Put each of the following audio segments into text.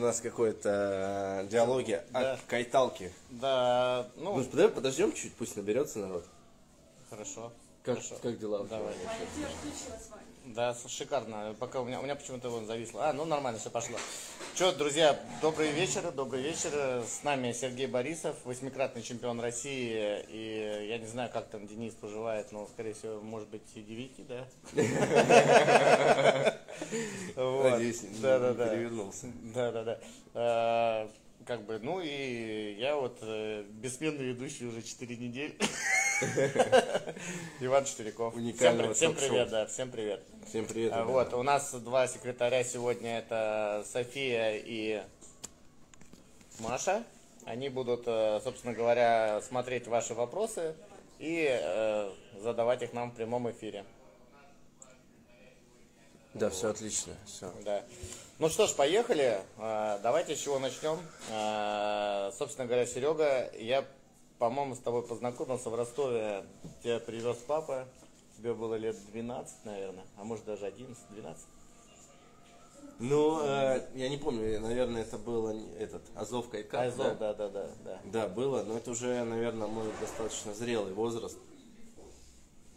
у нас какое-то э, диалоги Да. о кайталке. Да, ну, Ну, давай подождем чуть, пусть наберется народ. хорошо. Как, Хорошо. как дела? у тебя Давай. вообще? Да, шикарно. Пока у меня, у меня почему-то вон зависло. А, ну нормально, все пошло. Че, друзья, добрый вечер, добрый вечер. С нами Сергей Борисов, восьмикратный чемпион России. И я не знаю, как там Денис поживает, но, скорее всего, может быть, и девики, да? Надеюсь, не- перевернулся. Да, да, да. Как бы, ну и я вот э, бессменный ведущий уже 4 недели. Иван Четверяков. Всем, Уникального при- всем ток-шоу. привет, да, всем привет. Всем привет. А. Вот, у нас два секретаря сегодня, это София и Маша. Они будут, э, собственно говоря, смотреть ваши вопросы и э, задавать их нам в прямом эфире. Да, все отлично. Все. Да. Ну что ж, поехали. А, Давайте с чего начнем. А, Собственно говоря, Серега, я, по-моему, с тобой познакомился в Ростове. Тебя привез папа. Тебе было лет 12, наверное, а может даже 11, 12. Ну, э, я не помню, наверное, это было этот Азов Кайкап. Айзов, да? да, да, да, да. Да, было, но это уже, наверное, мой достаточно зрелый возраст.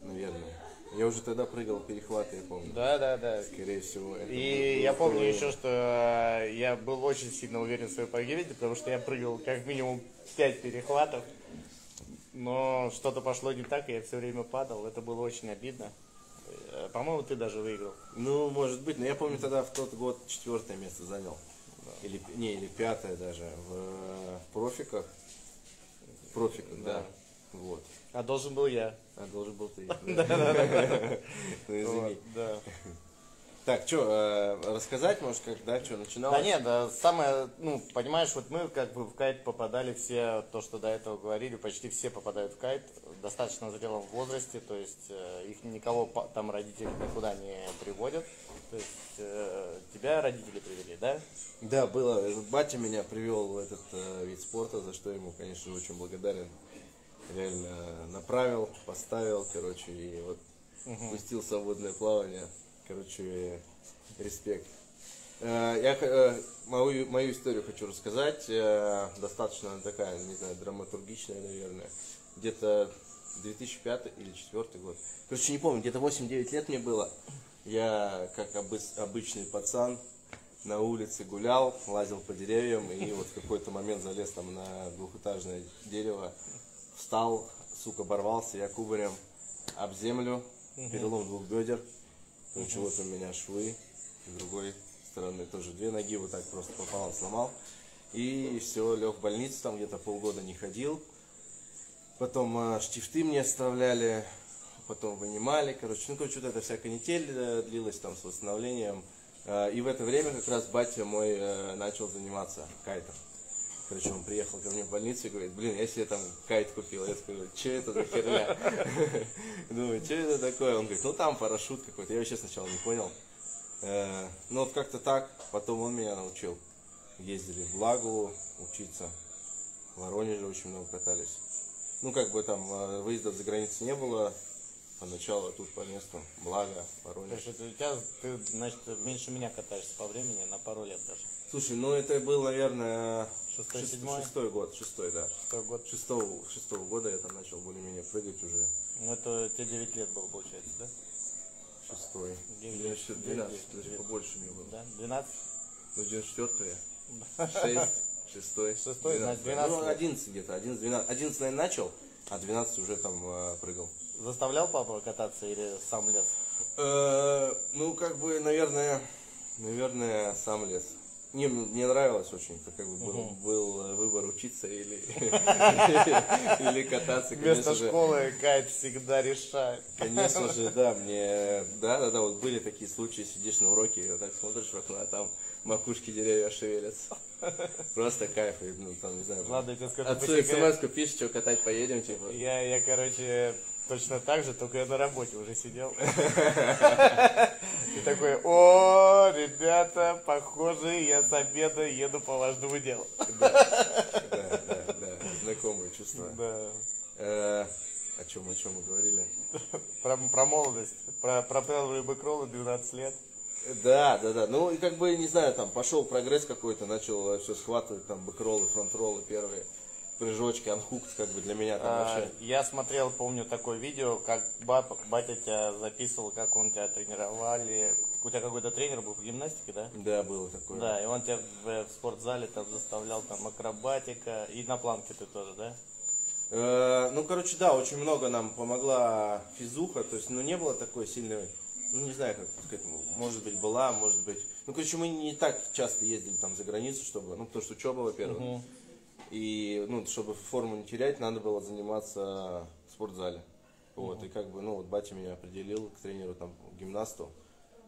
Наверное. Я уже тогда прыгал перехваты, я помню. Да, да, да. Скорее всего. это И я помню второе. еще, что э, я был очень сильно уверен в своей победе, потому что я прыгал как минимум 5 перехватов. Но что-то пошло не так, и я все время падал. Это было очень обидно. Э, По-моему, ты даже выиграл. Ну, может быть, но я помню тогда в тот год четвертое место занял. Или, не, или пятое даже в, э, профиках. В профиках, да. Да. Вот. А должен был я. А должен был ты. Да. Ну, извини. Вот, да. Так, что, рассказать, может, как, да, что, начинал? Да нет, да, самое, ну, понимаешь, вот мы как бы в кайт попадали все, то, что до этого говорили, почти все попадают в кайт достаточно зрелом возрасте, то есть э, их никого там родители никуда не приводят, то есть э, тебя родители привели, да? Да, было. Батя меня привел в этот э, вид спорта, за что ему, конечно, очень благодарен. Реально направил, поставил, короче, и вот пустил в свободное плавание. Короче, респект. Э, Я э, мою, мою историю хочу рассказать. Э, Достаточно такая, не знаю, драматургичная, наверное. Где-то 2005 или 2004 год. Короче, не помню, где-то 8-9 лет мне было. Я, как обы- обычный пацан, на улице гулял, лазил по деревьям и вот в какой-то момент залез там на двухэтажное дерево, встал, сука, оборвался, я кубарем об землю, перелом двух бедер, короче, вот у меня швы, с другой стороны тоже две ноги вот так просто пополам сломал, и все, лег в больницу, там где-то полгода не ходил, потом э, штифты мне оставляли, потом вынимали, короче, ну, короче, вот эта вся канитель э, длилась там с восстановлением. Э, И в это время как раз батя мой э, начал заниматься кайтом. Короче, он приехал ко мне в больницу и говорит, блин, я себе там кайт купил. Я такой, что это за херня? Думаю, что это такое? Он говорит, ну там парашют какой-то. Я вообще сначала не понял. Э, Ну вот как-то так, потом он меня научил. Ездили в Лагу учиться. В Воронеже очень много катались. Ну, как бы там э, выездов за границу не было. Поначалу тут по месту. Благо, То Воронеж. есть это у тебя, ты, значит, меньше меня катаешься по времени, на пару лет даже. Слушай, ну это был, наверное, Шестой, шест- седьмой? шестой год, шестой, да. Шестой год. Шестого, шестого года я там начал более-менее прыгать уже. Ну это тебе 9 лет было, получается, да? Шестой. Девять Мне лет. еще Девять 12, лет. даже Девять. побольше мне было. Да? 12? Ну, 94 Шесть, шестой. Шестой, значит, 12. 12 Ну, лет. 11 где-то, 11, 12. 11, наверное, начал, а 12 уже там э, прыгал. Заставлял папа кататься или сам лез? Э, Ну, как бы, наверное, наверное, сам лес. Не, мне нравилось очень, это как бы был, был э, выбор учиться или, или кататься, Вместо школы кайт всегда решает. Конечно же, да, мне, да, да, да, вот были такие случаи, сидишь на уроке, и вот так смотришь в окно, а там макушки деревья шевелятся. Просто кайф, ну, там, не знаю. Ладно, я тебе скажу Отцу по секрету. смс пишешь, что катать поедем, типа. Я, я, короче, точно так же, только я на работе уже сидел. И такой, о, ребята, похоже, я с обеда еду по важному делу. Да, да, да, знакомые чувства. Да. Э, О чем, о чем мы говорили? Про, про молодость, про, про первые бэкроллы 12 лет. Да, да, да. Ну и как бы, не знаю, там пошел прогресс какой-то, начал все схватывать, там бэкроллы, фронтроллы первые, прыжочки, анхукт, как бы для меня там А, вообще. Я смотрел, помню, такое видео, как баб- батя тебя записывал, как он тебя тренировали. У тебя какой-то тренер был по гимнастике, да? Да, было такое. Да, и он тебя в, в спортзале там заставлял там акробатика, и на планке ты тоже, да? Э, ну, короче, да, очень много нам помогла физуха, то есть, ну, не было такой сильной, ну, не знаю, как сказать, может быть, была, может быть. Ну, короче, мы не так часто ездили там за границу, чтобы, ну, потому что учеба, во-первых, и, ну, чтобы форму не терять, надо было заниматься в спортзале. Вот, и как бы, ну, вот батя меня определил к тренеру, там, гимнасту,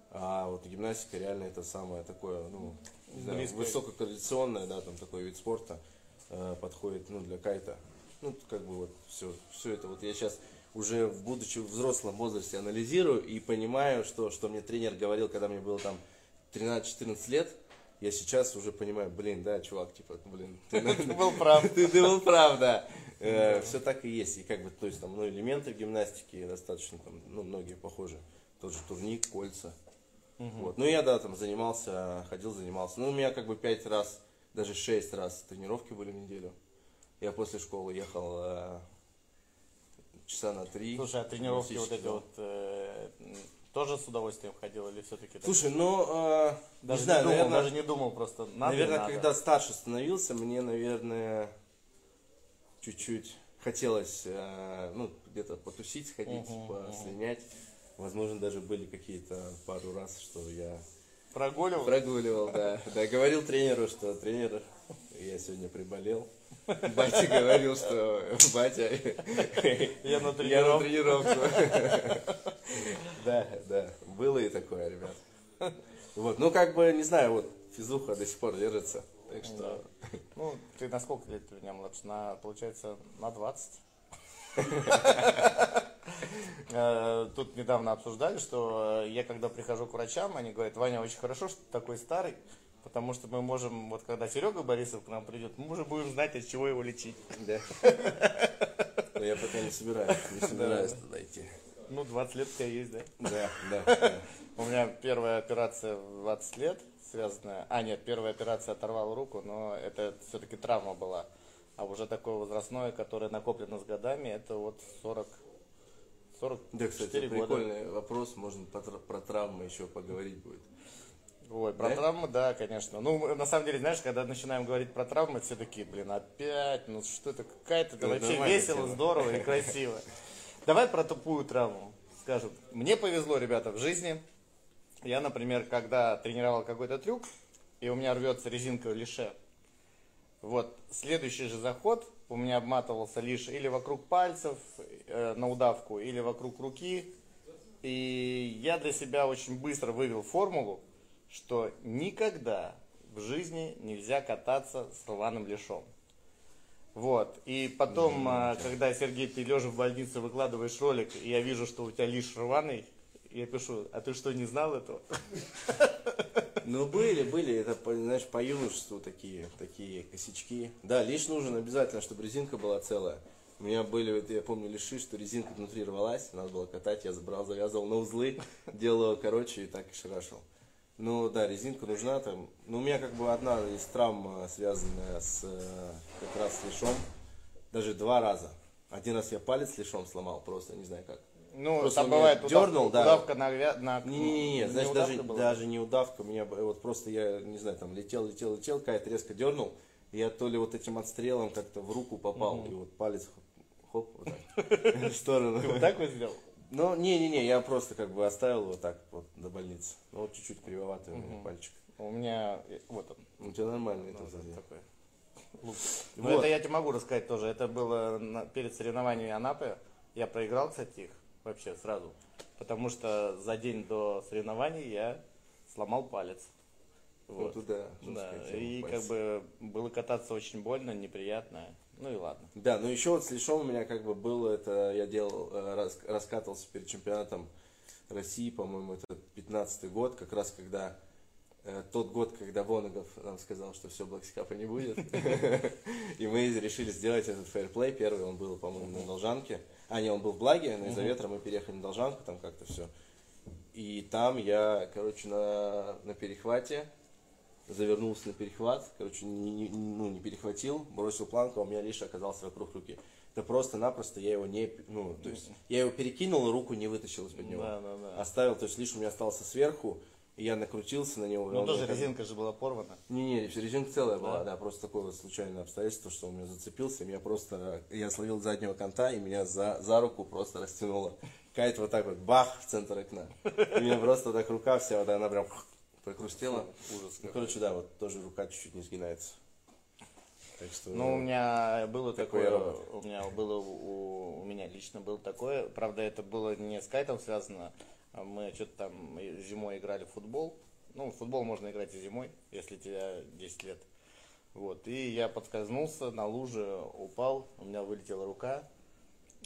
а вот гимнастика реально это самое такое, ну, не знаю, высококондиционное, да, там такой вид спорта э, подходит, ну, для кайта. Ну, как бы вот все, все это вот я сейчас уже будучи в взрослом возрасте анализирую и понимаю, что, что мне тренер говорил, когда мне было там 13-14 лет, я сейчас уже понимаю, блин, да, чувак, типа, блин, ты, был прав. ты, был прав, да. все так и есть. И как бы, то есть там, ну, элементы гимнастики достаточно, там, ну, многие похожи. Тот же турник, кольца. Вот. Ну, я, да, там занимался, ходил, занимался. Ну, у меня как бы пять раз, даже шесть раз тренировки были в неделю. Я после школы ехал э, часа на три. Слушай, а тренировки вот эти вот э, тоже с удовольствием ходил или все-таки? Слушай, ну, э, даже не знаю, думал, наверное, даже не думал просто. Надо, наверное, надо. когда старше становился, мне, наверное, чуть-чуть хотелось, э, ну, где-то потусить, сходить, Мгм, послинять. Возможно, даже были какие-то пару раз, что я прогуливал. прогуливал, да. Да, говорил тренеру, что тренер, я сегодня приболел. Батя говорил, что батя, Я на я на тренировку. Да, да, было и такое, ребят. Вот, ну как бы, не знаю, вот физуха до сих пор держится. Так что, Ну, ты на сколько лет меня младше? На, получается, на 20. Э, Тут недавно обсуждали, что я когда прихожу к врачам, они говорят, Ваня, очень хорошо, что ты такой старый, потому что мы можем, вот когда Серега Борисов к нам придет, мы уже будем знать, от чего его лечить. да. Но я пока не собираюсь, не собираюсь туда идти. Ну, 20 лет у тебя есть, да? Да, да. У меня первая операция в 20 лет, связанная... А, нет, первая операция оторвала руку, но это все-таки травма была. А уже такое возрастное, которое накоплено с годами, это вот 40... 44 Да, кстати, года. прикольный вопрос, можно про травмы еще поговорить будет. Ой, про Да? травмы, да, конечно. Ну, на самом деле, знаешь, когда начинаем говорить про травмы, все такие, блин, опять, ну что это, какая-то, это Ну, вообще весело, тема. здорово и красиво. Давай про тупую травму скажем. Мне повезло, ребята, в жизни. Я, например, когда тренировал какой-то трюк, и у меня рвется резинка в лише, вот, следующий же заход у меня обматывался лишь или вокруг пальцев э, на удавку, или вокруг руки. И я для себя очень быстро вывел формулу, что никогда в жизни нельзя кататься с рваным лишом. Вот. И потом, а, когда, Сергей, ты лежа в больнице выкладываешь ролик, и я вижу, что у тебя лишь рваный, я пишу, а ты что, не знал этого? Ну, были, были, это, знаешь, по юношеству такие, такие косячки. Да, лишь нужен обязательно, чтобы резинка была целая. У меня были, я помню, лиши, что резинка внутри рвалась, надо было катать, я забрал, завязывал на узлы, делал короче и так и шарашил. Ну да, резинка нужна там. Ну, у меня как бы одна из травм, э, связанная с э, как раз с лишом, даже два раза. Один раз я палец лишом сломал, просто не знаю как. Ну, Просто там бывает удавка, дернул, да. удавка на, на... Не-не-не, знаешь, удавка даже, была? даже не удавка, меня вот просто я, не знаю, там летел, летел, летел, кайт резко дернул, и я то ли вот этим отстрелом как-то в руку попал, и вот палец хоп, вот так, в сторону. Ты вот так вот сделал? Ну, не-не-не, я просто как бы оставил его так вот до больницы. Ну, вот чуть-чуть кривоватый у меня пальчик. У меня, э, вот он, Ну, У тебя нормальный это вот сзади. такой. Ну, Вот. это я тебе могу рассказать тоже. Это было на- перед соревнованиями Анапы. Я проиграл, кстати, их вообще сразу. Потому что за день до соревнований я сломал палец. Ну, Вот. туда. Да, и пальцы. как бы было кататься очень больно, неприятно. Ну и ладно. Да, ну еще вот с лишом у меня как бы было, это я делал, э, рас- раскатывался перед чемпионатом России, по-моему, это 15 год, как раз когда э, тот год, когда Воногов нам сказал, что все, Блэкскапа не будет. И мы решили сделать этот фейерплей. Первый он был, по-моему, на Должанке. А, не, он был в Благе, но из-за ветра мы переехали на Должанку, там как-то все И там я, короче, на, на перехвате завернулся на перехват, короче, не, не- ну, не перехватил, бросил планку, а у меня лишь оказался вокруг руки. Это просто-напросто я его не, ну, то есть, я его перекинул, руку не вытащил из-под него. Да, да, да. Оставил, то есть, лишь у меня остался сверху, и я накрутился на него. Ну тоже как- резинка же была порвана. Не-не, резинка целая была, Да? да, просто такое вот случайное обстоятельство, что он меня зацепился, и меня просто, я словил заднего конта, и меня за, за руку просто растянуло. Кайт вот так вот, бах, в центр окна. И меня просто так рука вся, вот она прям прокрустела. Ужас Ну, короче, да, вот тоже рука чуть-чуть не сгинается. Так что... Ну, у меня было такое, у меня было, у, у меня лично было такое, правда, это было не с кайтом связано, мы что-то там зимой играли в футбол, ну, в футбол можно играть и зимой, если тебе 10 лет, вот, и я подскользнулся на луже, упал, у меня вылетела рука,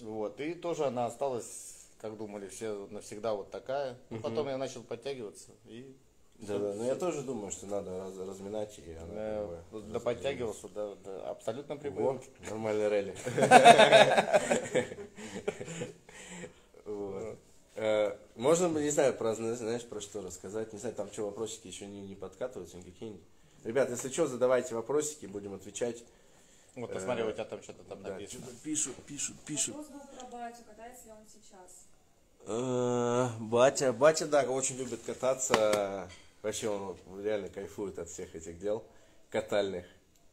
вот, и тоже она осталась, как думали, все навсегда вот такая, Ну, потом я начал подтягиваться, и Да, да, но я тоже думаю, что надо раз- разминать, и она... э, как бы да подтягивался, да, да, абсолютно прибыл. Вот, нормальный релли. Э, Можно, не знаю, про, знаешь, про что рассказать. Не знаю, там что, вопросики еще не, не подкатываются, какие-нибудь. Ребят, если что, задавайте вопросики, будем отвечать. Вот посмотри, у тебя там что-то там Да, написано. что-то пишут, пишут, пишут. Вопрос был про батю, катается ли он сейчас? Э, Батя, батя, да, очень любит кататься. Вообще он реально кайфует от всех этих дел катальных.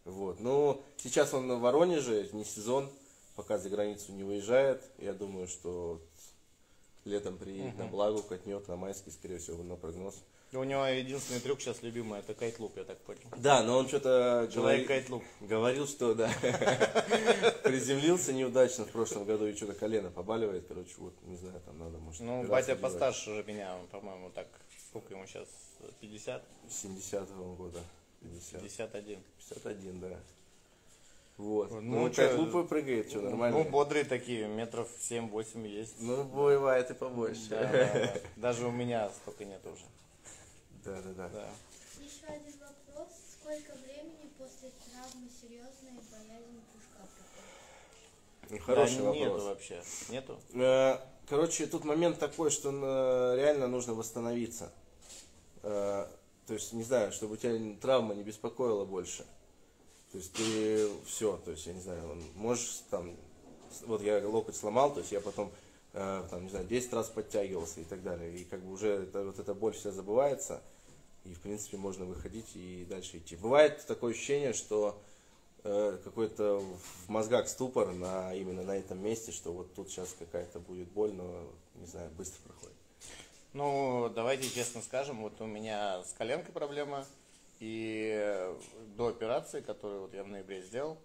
Вот. Ну, сейчас он в Воронеже, не сезон, пока за границу не выезжает. Я думаю, что летом приедет на Благу, катнет на майский, скорее всего, на прогноз. У него единственный трюк сейчас любимый, это кайтлуп, я так понял. Да, но он что-то Человек кайтлуп. говорил, что да, приземлился неудачно в прошлом году и что-то колено побаливает. Короче, вот, не знаю, там надо, может, Ну, батя постарше уже меня, по-моему, так, сколько ему сейчас, 50? 70-го года. 50. 51. 51, да. Вот. Ну, Ну, как лупы прыгает, что, нормально? Ну, бодрые такие, метров 7-8 есть. Ну, бывает и побольше. Да, да, да. Даже у меня столько нет уже. Да, да, да. Да. Еще один вопрос. Сколько времени после травмы серьезной боязнь прыжка проходит? Ну, Хороший Да, Нету вопрос. вообще. Нету? Э, Короче, тут момент такой, что э, реально нужно восстановиться. Э, То есть, не знаю, чтобы у тебя травма не беспокоила больше. То есть ты все, то есть, я не знаю, можешь там, вот я локоть сломал, то есть я потом, э, там, не знаю, 10 раз подтягивался и так далее. И как бы уже это, вот эта боль вся забывается, и в принципе можно выходить и дальше идти. Бывает такое ощущение, что э, какой-то в мозгах ступор на, именно на этом месте, что вот тут сейчас какая-то будет боль, но, не знаю, быстро проходит. Ну, давайте честно скажем, вот у меня с коленкой проблема, и э, до операции, которую вот я в ноябре сделал,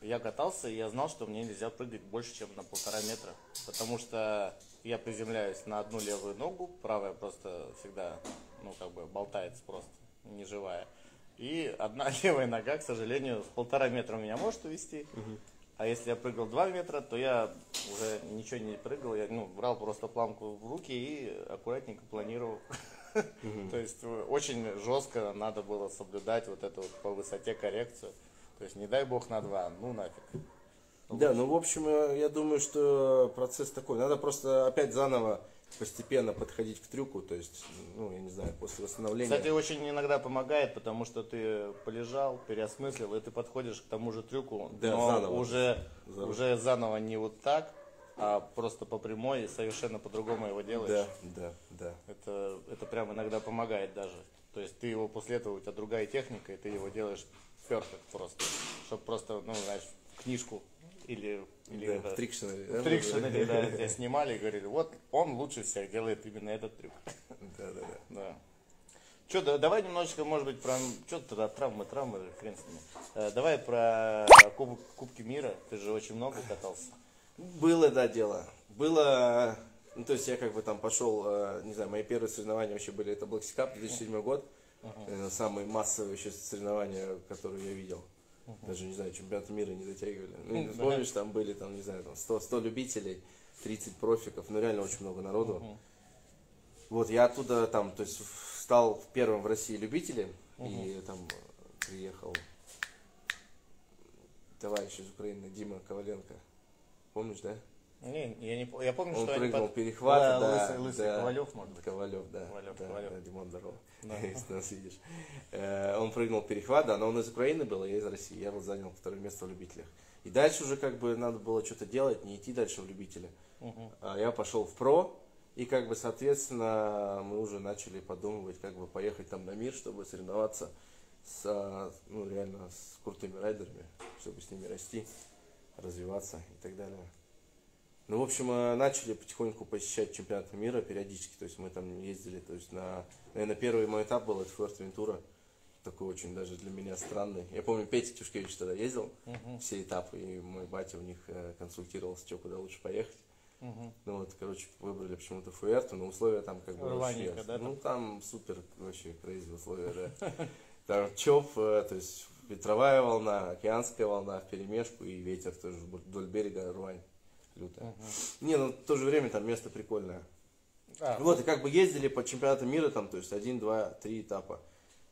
я катался, и я знал, что мне нельзя прыгать больше, чем на полтора метра, потому что я приземляюсь на одну левую ногу, правая просто всегда, ну, как бы болтается просто, не живая. И одна левая нога, к сожалению, с полтора метра меня может увести. А если я прыгал 2 метра, то я уже ничего не прыгал, я ну, брал просто планку в руки и аккуратненько планировал. То есть э, очень жестко надо было соблюдать вот эту по высоте коррекцию. То есть не дай бог на 2, ну нафиг. Да, ну, в общем, э, я думаю, что процесс такой. Надо просто опять заново постепенно подходить к трюку, то есть, ну, я не знаю, после восстановления. Кстати, очень иногда помогает, потому что ты полежал, переосмыслил, и ты подходишь к тому же трюку, Да, но заново. уже, Заново. уже заново не вот так, а просто по прямой и совершенно по-другому его делаешь. Да, да, да. Это, это прям иногда помогает даже. То есть ты его после этого, у тебя другая техника, и ты его делаешь перфект просто. Чтобы просто, ну, знаешь, книжку или, или Да, это- в Трикшнере, да, в мы Трикшнере, да, тебя снимали и говорили, вот он лучше всех делает именно этот трюк. Да, да, да. Да. Че, да, давай немножечко, может быть, про... Что тогда травмы, травмы, хрен с ними. Э, давай про куб- Кубки мира. Ты же очень много катался. Было, да, дело. Было, ну, то есть я как бы там пошел, э, не знаю, мои первые соревнования вообще были, это Black Sea Cup 2007 год. Э, Самые массовые вообще соревнования, которые я видел. Даже, не знаю, чемпионаты мира не дотягивали. Ну, Да. помнишь, там были, там, не знаю, там 100, 100 любителей, 30 профиков, ну, реально очень много народу. Вот, я оттуда там, то есть, стал первым в России любителем, и там э, приехал товарищ из Украины, Дима Коваленко. Помнишь, да? Не, я не Я помню, Он что они прыгнул под- перехват, Да, да, лысый, лысый да. Ковалев, может быть. Ковалев, да. Ковалев, да, Ковалев. да, Димон, здорово, Да. если нас видишь. Э, Он прыгнул перехват, да, но он из Украины был, а я из России. Я вот занял второе место в любителях. И дальше уже как бы надо было что-то делать, не идти дальше в любителя. Мгм. А Я пошел в про, и как бы, соответственно, мы уже начали подумывать, как бы поехать там на мир, чтобы соревноваться с, ну, реально с крутыми райдерами, чтобы с ними расти, развиваться и так далее. Ну, в общем, э, начали потихоньку посещать чемпионаты мира периодически, то есть мы там ездили, то есть на, наверное, первый мой этап был это Фуэртевентура, такой очень даже для меня странный. Я помню, Петя Тюшкевич тогда ездил, все этапы, и мой батя у них э, консультировался, что куда лучше поехать. Мгм. Ну вот, короче, выбрали почему-то Фуэрту, но условия там как бы Рваненько, вообще... да, Ну там супер вообще crazy условия, да. Там chop, э, то есть ветровая волна, океанская волна в перемешку и ветер тоже вдоль берега рвань лютая. Не, ну в то же время там место прикольное. А, Вот, и как бы ездили по чемпионату мира, там, то есть один, два, три этапа.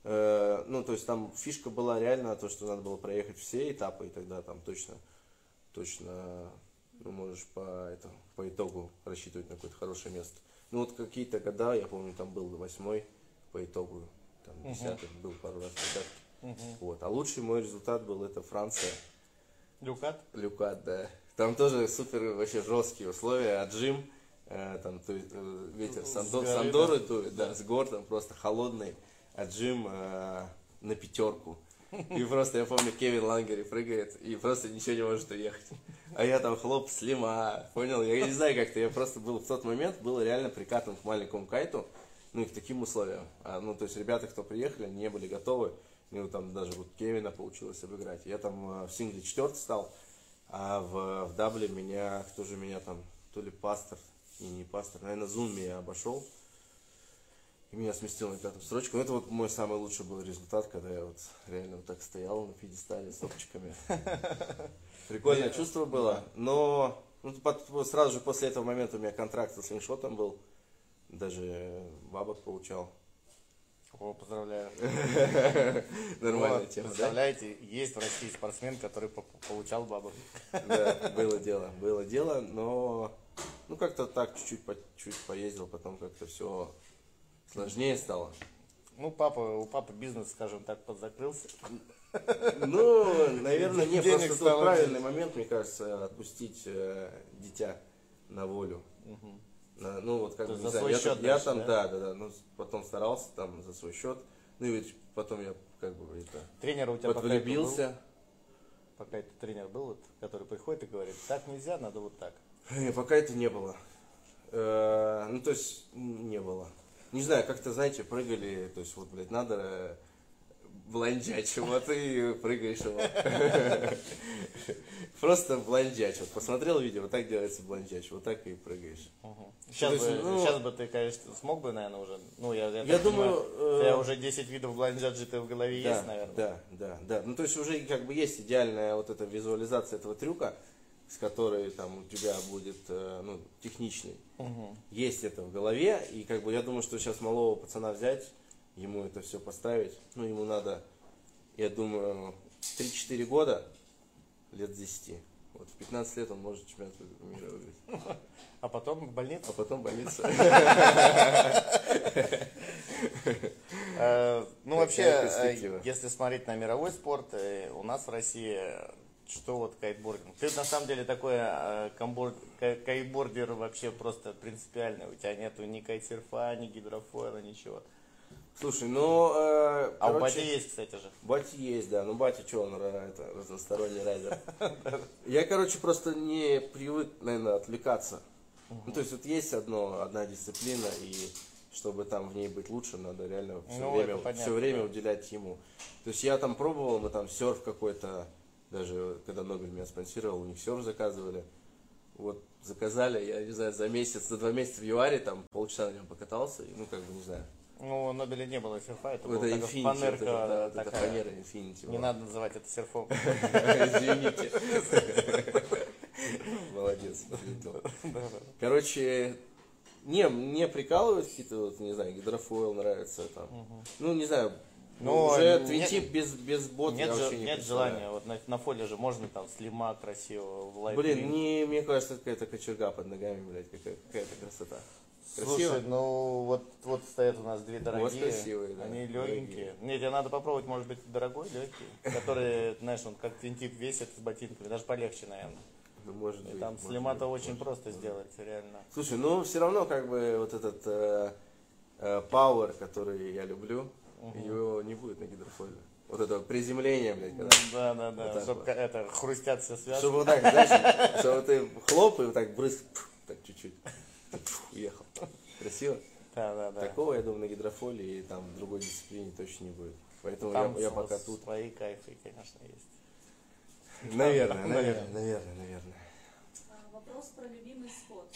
Э, ну, то есть там фишка была реально то, что надо было проехать все этапы, и тогда там точно, точно, ну, можешь по, это, по итогу рассчитывать на какое-то хорошее место. Ну, вот какие-то года, я помню, там был восьмой по итогу, там, десятый, был пару раз в десятке. мгм. Вот. А лучший мой результат был это Франция. Люкат? Люкат, да. Там тоже супер вообще жесткие условия, отжим, э, там есть, э, ветер С с Андо- горы, с Андоры дует, да, с гор, там просто холодный отжим э, на пятерку. И просто, я помню, Кевин Лангери прыгает и просто ничего не может уехать. А я там хлоп слима, понял? Я не знаю как-то, я просто был в тот момент, был реально прикатан к маленькому кайту, ну и к таким условиям. А, ну, то есть ребята, кто приехали, не были готовы. Ну, там даже вот Кевина получилось обыграть. Я там э, в сингле четвертый стал, а в, в дабле меня, кто же меня там, то ли пастор, и не пастор, наверное, Зум меня обошел. И меня сместил на пятую строчку. Ну, это вот мой самый лучший был результат, когда я вот реально вот так стоял на пьедестале с топчиками. Прикольное чувство было, но ну, под- сразу же после этого момента у меня контракт со слингшотом был. Даже бабок получал. О, поздравляю. Нормальная тема? Представляете, есть в России спортсмен, который по- получал бабок. Да, было дело, было дело, но ну как-то так чуть-чуть по, чуть поездил, потом как-то все сложнее стало. Ну, папа, у папы бизнес, скажем так, подзакрылся. Ну, наверное, не просто тут правильный момент, мне кажется, отпустить э, дитя на волю. На- ну вот как бы, за знаю, свой я, счет там- я дальше, там, да? да, да, да, ну потом старался там за свой счет, ну и ведь потом я как бы это Тренер у тебя был? подвлюбился. Пока это тренер был, вот, который приходит и говорит, так нельзя, надо вот так. Не, пока это не было. Э, ну, то есть, не было. Не знаю, как-то, знаете, прыгали, то есть, вот, блядь, надо э, блондячь, вот и прыгаешь его. Просто блондяч. Вот посмотрел видео, вот так делается блондяч, вот так и прыгаешь. Сейчас, То есть, бы, ну- сейчас бы ты, конечно, смог бы, наверное, уже. Ну, я, я, Я думаю, понимаю, э, у тебя уже 10 видов блондяджи в голове Да, есть, наверное. да, да, да. Ну, то есть, уже как бы есть идеальная вот эта визуализация этого трюка, с которой там у тебя будет, э, ну, техничный. Мгм. есть это в голове, и как бы я думаю, что сейчас малого пацана взять, ему это все поставить, ну, ему надо, я думаю, 3-4 года, лет 10. Вот в 15 лет он может чемпионат мира выиграть. А потом в больницу. А потом больница. Э, Ну, вообще, э, если смотреть на мировой спорт, э, у нас в России, что вот кайтбординг? Ты на самом деле такой кайтбордер вообще просто принципиальный. У тебя нету ни кайтсерфа, ни гидрофойла, ничего. Слушай, ну, э, А у короче, Бати есть, кстати же. Батя есть, да. Ну, батя что, он это, разносторонний райдер. Я, короче, просто не привык, наверное, отвлекаться. Ну, то есть, вот есть одно, одна дисциплина, и чтобы там в ней быть лучше, надо реально все Ну, время, понятно, все время да. уделять ему. То есть, я там пробовал, мы там серф какой-то, даже когда Нобель меня спонсировал, у них серф заказывали. Вот, заказали, я не знаю, за месяц, за два месяца в ЮАРе, там полчаса на нем покатался, и, ну, как бы, не знаю. Ну, Нобеля не было серфа, это была это такая Infinity, фанерка это, да, вот это такая. фанера Infinity. Не была. надо называть это серфом. Извините. Молодец. Короче, не, мне прикалывают какие-то, вот, не знаю, гидрофойл нравится там. Ну, не знаю, Ну, уже нет- твинтип без, без бота Нет, я вообще не нет представляю. желания. Вот на, на фоле же можно там слима красиво, в лайт Блин, не, мне кажется, какая-то кочерга под ногами, блядь, какая- какая-то красота. Слушай, Красиво? ну вот, вот стоят у нас две дорогие. красивые, да, Они дорогие. легенькие. Нет, тебе надо попробовать, может быть, дорогой, легкий, который, знаешь, он как твинтип весит с ботинками, даже полегче, наверное. Ну, может быть. там быть, очень просто сделать, реально. Слушай, ну все равно как бы вот этот э, э, power, который я люблю, его не будет на гидрофойле. Вот это вот приземление, блядь, когда... Да, да, да. Вот Чтобы вот. это хрустят все связки. Чтобы вот так, знаешь, чтобы ты хлоп и вот так брызг, так чуть-чуть, уехал. Красиво? Да, да, да. Такого, я думаю, на гидрофоле и там в другой дисциплине точно не будет. Поэтому Там я, я пока тут. Свои кайфы, конечно, есть. Наверное, Наверное. наверное, наверное, наверное. А, Вопрос про любимый спот.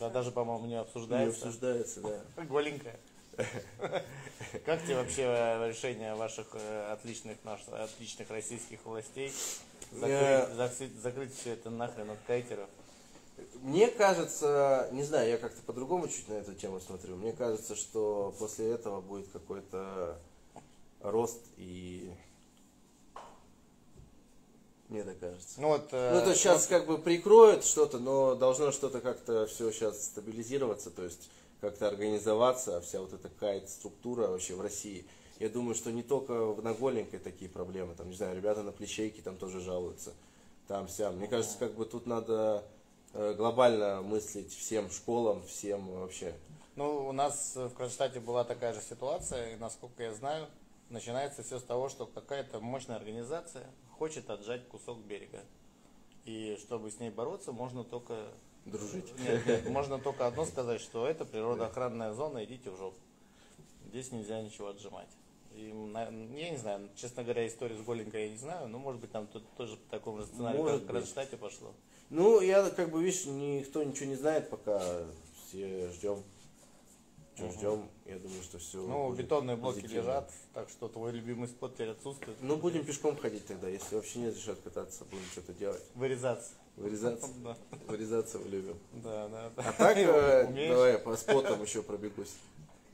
Да, даже, по-моему, не Не обсуждается. обсуждается, да. Голенькая. Как тебе вообще э, решение ваших э, отличных наших отличных российских властей закрыть, закрыть все это нахрен от кайтеров? Мне кажется, не знаю, я как-то по-другому чуть на эту тему смотрю. Мне кажется, что после этого будет какой-то рост и мне так кажется. Ну вот, э, Ну, то сейчас как бы прикроют что-то, но должно что-то как-то все сейчас стабилизироваться, то есть как-то организоваться, вся вот эта кайт-структура вообще в России. Я думаю, что не только в Нагольнике такие проблемы, там, не знаю, ребята на плечейке там тоже жалуются, там вся. Мне кажется, как бы тут надо глобально мыслить всем школам, всем вообще. Ну, у нас в Кронштадте была такая же ситуация, и насколько я знаю, начинается все с того, что какая-то мощная организация хочет отжать кусок берега. И чтобы с ней бороться, можно только... Дружить. Нет, нет, можно только одно сказать, что это природоохранная зона, идите в жопу. Здесь нельзя ничего отжимать. И, я не знаю, честно говоря, историю с Голенькой я не знаю, но может быть там тут тоже по такому же сценарию, Может как в. Кронштадте пошло. Ну, я как бы, видишь, никто ничего не знает, пока все ждем. Что ждем, я думаю, что все. Ну, бетонные блоки лежат, так что твой любимый спот теперь отсутствует. Ну, будем пешком ходить тогда, если вообще не разрешат кататься, будем что-то делать. Вырезаться. Вырезаться. Да, Вырезаться мы любим. да, да. А так, э, давай по спотам еще пробегусь.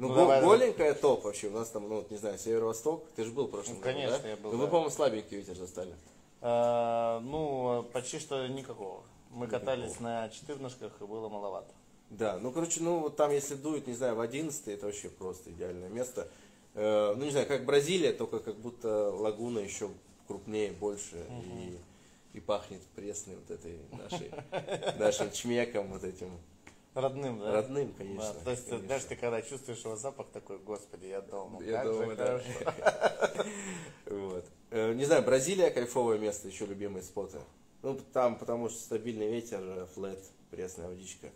Ну, Ну, давай, голенькая топ вообще. У нас там, ну, вот, не знаю, северо-восток. Ты же был в прошлом Ну, году, конечно, да? я был, Ну, да. вы, по-моему, слабенький ветер застали. А, ну, почти что никакого. Мы Никакого. катались на четырнышках и было маловато. Да, ну, короче, ну, вот там, если дует, не знаю, в 11 это вообще просто идеальное место. Э, ну, не знаю, как Бразилия, только как будто лагуна еще крупнее, больше. И, и пахнет пресной вот этой нашей, нашим чмеком вот этим. Родным, да? Родным, конечно. Да, то есть, конечно. знаешь, ты когда чувствуешь его запах такой, господи, я дома. Я как дома, да. Вот. Э, Не знаю, Бразилия кайфовое место, еще любимые споты. Ну, там, потому что стабильный ветер, э, флет, пресная водичка.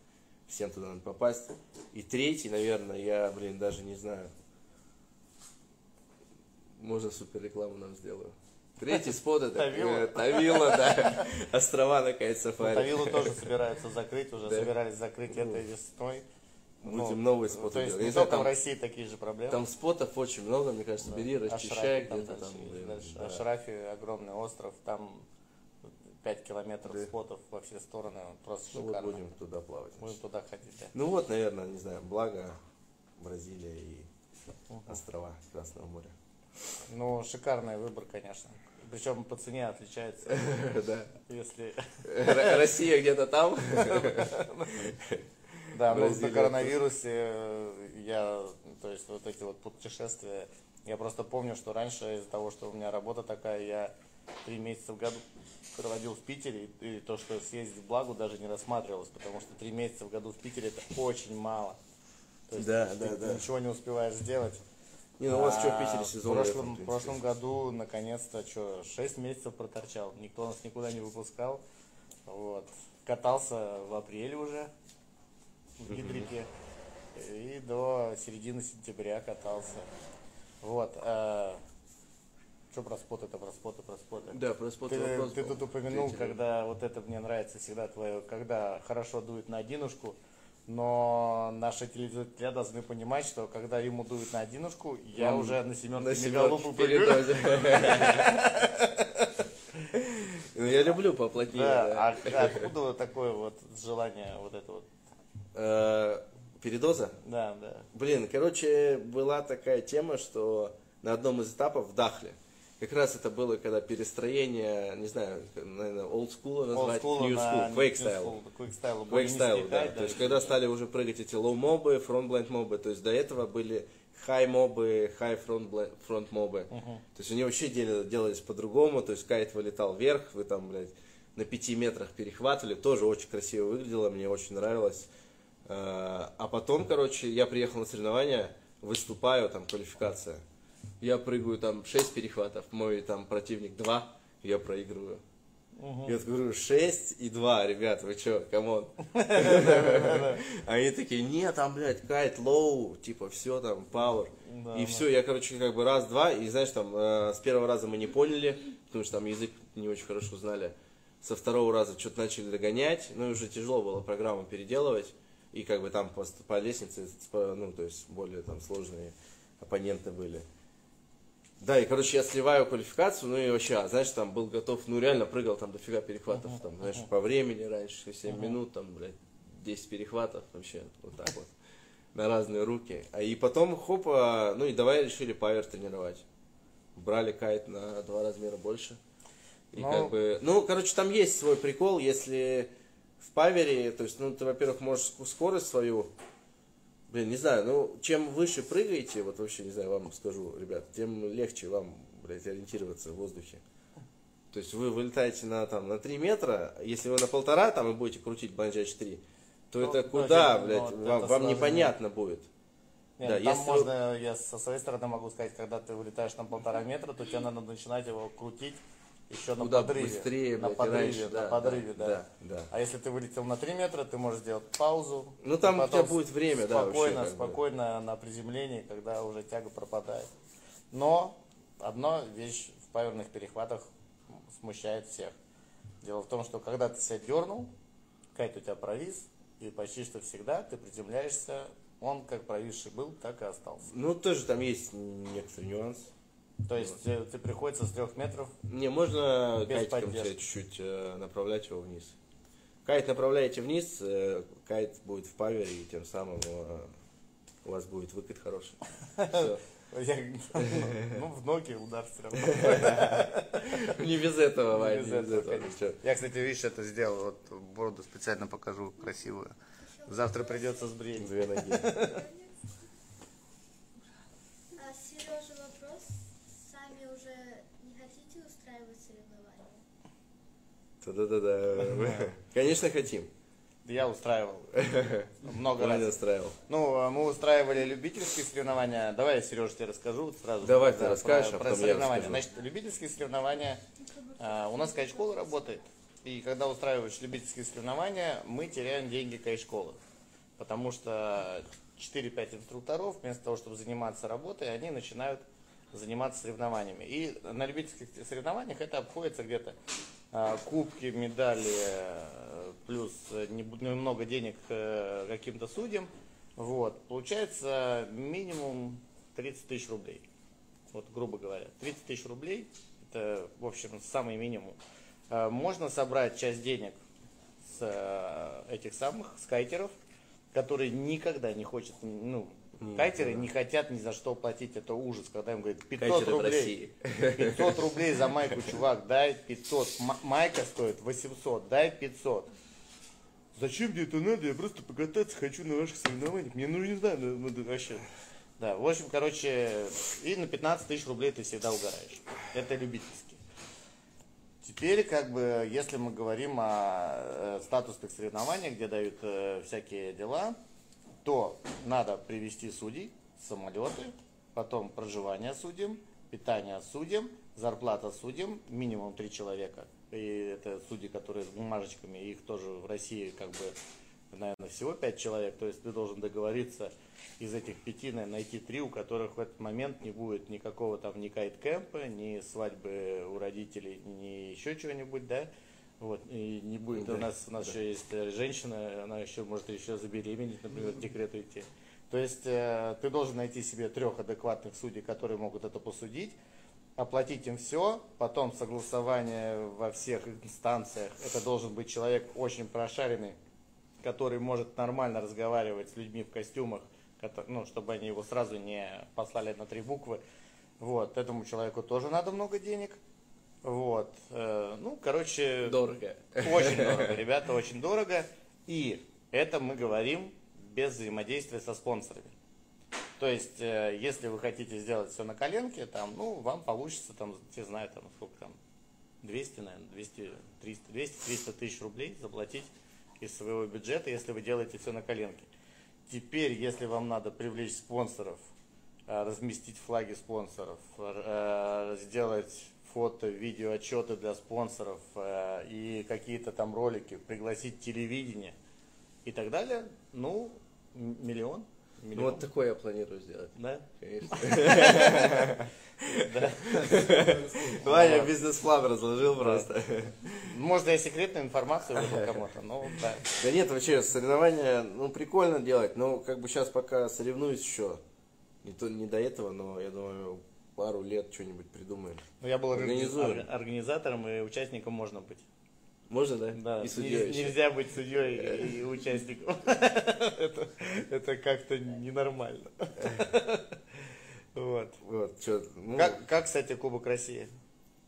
Всем туда надо попасть. И третий, наверное, я, блин, даже не знаю. Можно супер рекламу нам сделаю. Третий спот это Тавила. э, Тавила, да. Острова на кайт сафари. Тавилу тоже собираются закрыть, уже Да. собирались закрыть этой весной. Будем новый спот То есть делать. не только в там- России такие же проблемы. Там спотов очень много, мне кажется, бери, расчищай Ашрафи там где-то там. дальше. да. Ашрафи огромный остров, там 5 километров Да. спотов во все стороны, просто Ну вот шикарно. будем туда плавать. Будем туда ходить, да. Ну вот, наверное, не знаю, благо Бразилия и острова Красного моря. Ну, шикарный выбор, конечно. Причем по цене отличается, Да. если... Россия где-то там. Да, ну, Бразилия на коронавирусе э, я, то есть вот эти вот путешествия, я просто помню, что раньше из-за того, что у меня работа такая, я три месяца в году проводил в Питере, и, то, что съездить в Благу, даже не рассматривалось, потому что три месяца в году в Питере это очень мало. То есть Да, ты да, да. ничего не успеваешь сделать. Не, ну у вас что в А Питере сезон? В прошлом, в прошлом году, наконец-то, что, 6 месяцев проторчал. Никто нас никуда не выпускал. Вот. Катался в апреле уже в гидрике. И до середины сентября катался. Вот. что про споты, это про споты, про споты. Да, про спот Ты, вопрос ты был. тут упомянул, Третий. когда вот это мне нравится всегда твое, когда хорошо дует на одинушку, но наши телезрители должны понимать, что когда ему дует на одинушку, я Он уже на семерке На передозе. Ну, я люблю поплотнее. Да, а откуда такое вот желание вот это вот? Э, Передоза? Да, да. Блин, короче, была такая тема, что на одном из этапов в Дахле. Как раз это было, когда перестроение, не знаю, наверное, old school назвать, new на school, quake style. School, Quake Style, Quake style, да. хайт, То есть, когда стали уже прыгать эти low мобы, front blind мобы, то есть до этого были high мобы, high front, blind, front мобы. То есть они вообще дел- делались по-другому, то есть кайт вылетал вверх, вы там, блядь, на пяти метрах перехватывали, тоже очень красиво выглядело, мне очень нравилось. А а потом, короче, я приехал на соревнования, выступаю, там квалификация. Я прыгаю там 6 перехватов, мой там противник 2, я проигрываю. Я говорю, 6 и 2, ребят, вы чё, come on. Они такие, нет, там, блядь, kite low, типа, все там, power. И все, я, короче, как бы раз-два, и знаешь, там, э, с первого раза мы не поняли, потому что там язык не очень хорошо знали. Со второго раза что-то начали догонять, ну и уже тяжело было программу переделывать. И как бы там по, по лестнице, ну, то есть более там сложные оппоненты были. Да, и, короче, я сливаю квалификацию, ну и вообще, а, знаешь, там был готов, ну реально прыгал там дофига перехватов, там, знаешь, по времени раньше, 7 минут, там, блядь, 10 перехватов, вообще, вот так вот, на разные руки. А и потом, хоп, а, ну и давай решили павер тренировать. Брали кайт на два размера больше. И Ну- как бы, ну, короче, там есть свой прикол, если в павере, то есть, ну, ты, во-первых, можешь ск- скорость свою, блин, не знаю, ну, чем выше прыгаете, вот вообще, не знаю, вам скажу, ребят, тем легче вам, блядь, ориентироваться в воздухе. То есть вы вылетаете на, там, на 3 метра, если вы на полтора там и будете крутить банджач 3, то Ну, это ну, куда, ну, блядь, вот вам, это вам непонятно будет. Нет, Да, там если можно, я со своей стороны могу сказать, когда ты вылетаешь на полтора метра, то тебе надо начинать его крутить еще на Куда подрыве. быстрее, на блядь, подрыве, раньше, на да, подрыве, да, да, да, да. А если ты вылетел на 3 метра, ты можешь сделать паузу. Ну, там у тебя будет время, да, спокойно, как бы. спокойно на приземлении, когда уже тяга пропадает. Но одна вещь в паверных перехватах смущает всех. Дело в том, что когда ты себя дернул, кайт у тебя провис, и почти что всегда ты приземляешься, он как провисший был, так и остался. Ну, тоже там есть некоторый нюанс. То есть э, ты приходится с трех метров, Не, можно Без кайтиком чуть-чуть э, направлять его вниз. Кайт направляете вниз, э, кайт будет в павере, и тем самым э, у вас будет выкат хороший. Я, ну, в ноги удар все равно. Не без этого, Вань, без не без этого? Я, кстати, видишь, это сделал, вот бороду специально покажу красивую. Завтра придется сбрить. Две ноги. Да-да-да. Конечно, хотим. Я устраивал много раз. устраивал. Ну, а мы устраивали любительские соревнования. Давай, Сереж, тебе расскажу сразу. Давай ты расскажешь, про, а про потом я соревнования. Значит, любительские соревнования. а, у нас кайт-школа работает. И когда устраиваешь любительские соревнования, мы теряем деньги кайт-школы. Потому что 4-5 инструкторов, вместо того, чтобы заниматься работой, они начинают заниматься соревнованиями. И на любительских соревнованиях это обходится где-то кубки, медали, э, плюс немного денег э, каким-то судьям. Вот. Получается минимум 30 тысяч рублей. Вот, грубо говоря. 30 тысяч рублей это, в общем, самый минимум. Э, Можно собрать часть денег с э, этих самых скайтеров, которые никогда не хотят, ну, кайтеры не хотят ни за что платить, это ужас, когда им говорят 500 Кайтеры рублей. России. 500 рублей за майку, чувак, дай 500. М- майка стоит 800, дай 500. Зачем мне это надо? Я просто покататься хочу на ваших соревнованиях. Мне ну не знаю, да вообще. Да, в общем, короче, и на 15 тысяч рублей ты всегда угораешь. Это любительский. Теперь, как бы, если мы говорим о э, статусных соревнованиях, где дают э, всякие дела, то надо привести судей, самолеты, потом проживание судьям, питание судьям, зарплата судьям, минимум три человека. И это судьи, которые с бумажечками, их тоже в России как бы, наверное, всего пять человек. То есть ты должен договориться из этих пяти найти три, у которых в этот момент не будет никакого там ни кайт-кэмпа, ни свадьбы у родителей, ни еще чего-нибудь, да. Вот, и не будет. У Да, нас, у нас еще есть женщина, она еще может еще забеременеть, например, в декрет уйти. То есть э, ты должен найти себе трех адекватных судей, которые могут это посудить, оплатить им все, потом согласование во всех инстанциях. Это должен быть человек очень прошаренный, который может нормально разговаривать с людьми в костюмах, ну, чтобы они его сразу не послали на три буквы. Вот, этому человеку тоже надо много денег. Вот, э, ну, короче, Дорого. очень дорого, ребята, очень дорого. И это мы говорим без взаимодействия со спонсорами. То есть, э, если вы хотите сделать все на коленке, там, ну, вам получится, там, не знаю, там, сколько там, 200, наверное, 200, 300, 200, 300 тысяч рублей заплатить из своего бюджета, если вы делаете все на коленке. Теперь, если вам надо привлечь спонсоров, э, разместить флаги спонсоров, сделать фото, видео, отчеты для спонсоров э, и какие-то там ролики, пригласить телевидение и так далее, ну, м- миллион. Ну миллион. вот такое я планирую сделать. Да? Конечно. Да. Ваня бизнес-план разложил просто. Можно я секретную информацию выдал кому-то, но да. Да нет, вообще, соревнования, ну, прикольно делать, но как бы сейчас пока соревнуюсь еще. Не, то, не до этого, но я думаю, пару лет что-нибудь придумаем. Ну, я был органи- Организуем. ор- организатором и участником можно быть. Можно, да? Да, И судьей не- еще. нельзя быть судьей и участником. Это, это как-то ненормально. Вот. Вот, чё, ну, Как, как, кстати, Кубок России,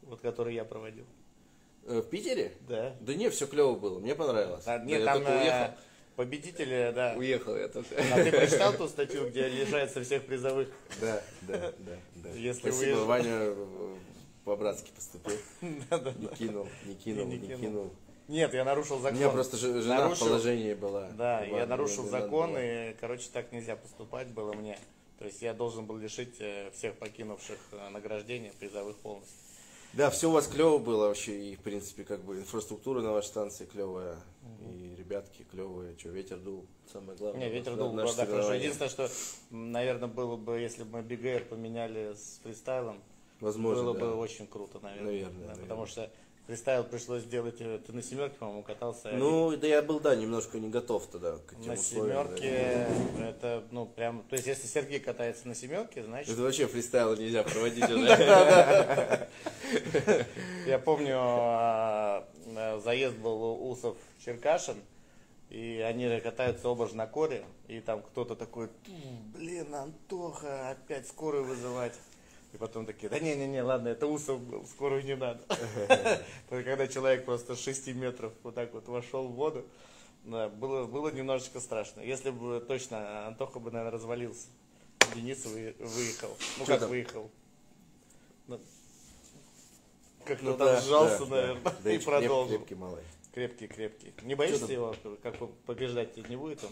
вот который я проводил? э, в Питере? Да. Да не, все клево было, мне понравилось. А, Да, нет, я там только э, уехал. Победители, да. Уехал я только. А ты прочитал ту статью, где лишается всех призовых? Да, да, да, да. Если Спасибо, уезжал. Ваня по-братски поступил. Не кинул, не кинул, не не кинул. кинул. Нет, я нарушил У закон. меня просто же- жена в Нарушил- положении была. Да, я Ладно, нарушил надо закон, было. и, короче, так нельзя поступать было мне. То есть я должен был лишить э, всех покинувших э, награждения призовых полностью. Да, все у вас клево было вообще, и в принципе как бы инфраструктура на вашей станции клевая, и ребятки клевые, что ветер дул, самое главное. Не, ветер дул, наше да, хорошо. Единственное, что, наверное, было бы, если бы мы БГР поменяли с фристайлом, Возможно, было да. бы очень круто, наверное. Наверное, Да, наверное. Потому что фристайл пришлось сделать, э, ты на семерке, по-моему, катался. Ну, да я был, да, немножко не готов тогда к этим на условиям. да. семерке это, ну, прям, то есть, если Сергей катается на семерке, значит, Это вообще фристайл нельзя проводить уже. Я помню, а, а, заезд был Усов Черкашин, и они катаются оба же на коре, и там кто-то такой, «М, блин, Антоха, опять скорую вызывать. И потом такие, да не-не-не, ладно, это Усов был, скорую не надо. Когда человек просто с 6 метров вот так вот вошел в воду, было, было немножечко страшно. Если бы точно, Антоха бы, наверное, развалился. Денис вы- выехал. Ну как выехал? Ну, Как-то Ну там да, сжался, да, наверное, Да и продолжил. Крепкий малый. Крепкий, крепкий. Не боишься его, как побеждать не будет он?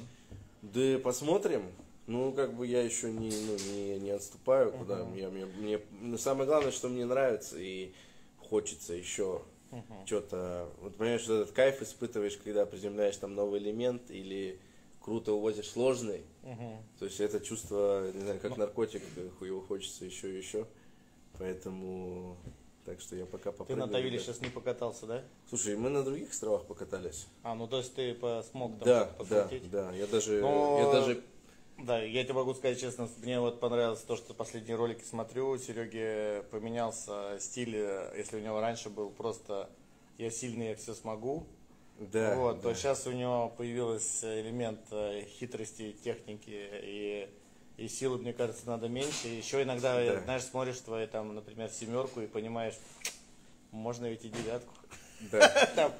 Да посмотрим. Ну, как бы я еще не, ну, не, не отступаю куда. Я, мне, мне, ну, самое главное, что мне нравится и хочется еще что-то. Вот понимаешь, что этот кайф испытываешь, когда приземляешь там новый элемент или круто увозишь сложный. То есть это чувство, не знаю, как наркотик, его хочется еще и еще. Поэтому, так что я пока Ты попробую. на Тавиле сейчас не покатался, да? Слушай, мы на других островах покатались. А, ну то есть ты смог там Да, да, да. Я даже, Ну, я даже Да, я тебе могу сказать честно, мне вот понравилось то, что последние ролики смотрю, у Сереги поменялся стиль, э, если у него раньше был просто «я сильный, я все смогу», Да, вот, да. то сейчас у него появился элемент э, хитрости, техники и, и силы, мне кажется, надо меньше. Еще иногда, э, Да. знаешь, смотришь твою, там, например, семерку и понимаешь, можно ведь и девятку. Да. Там,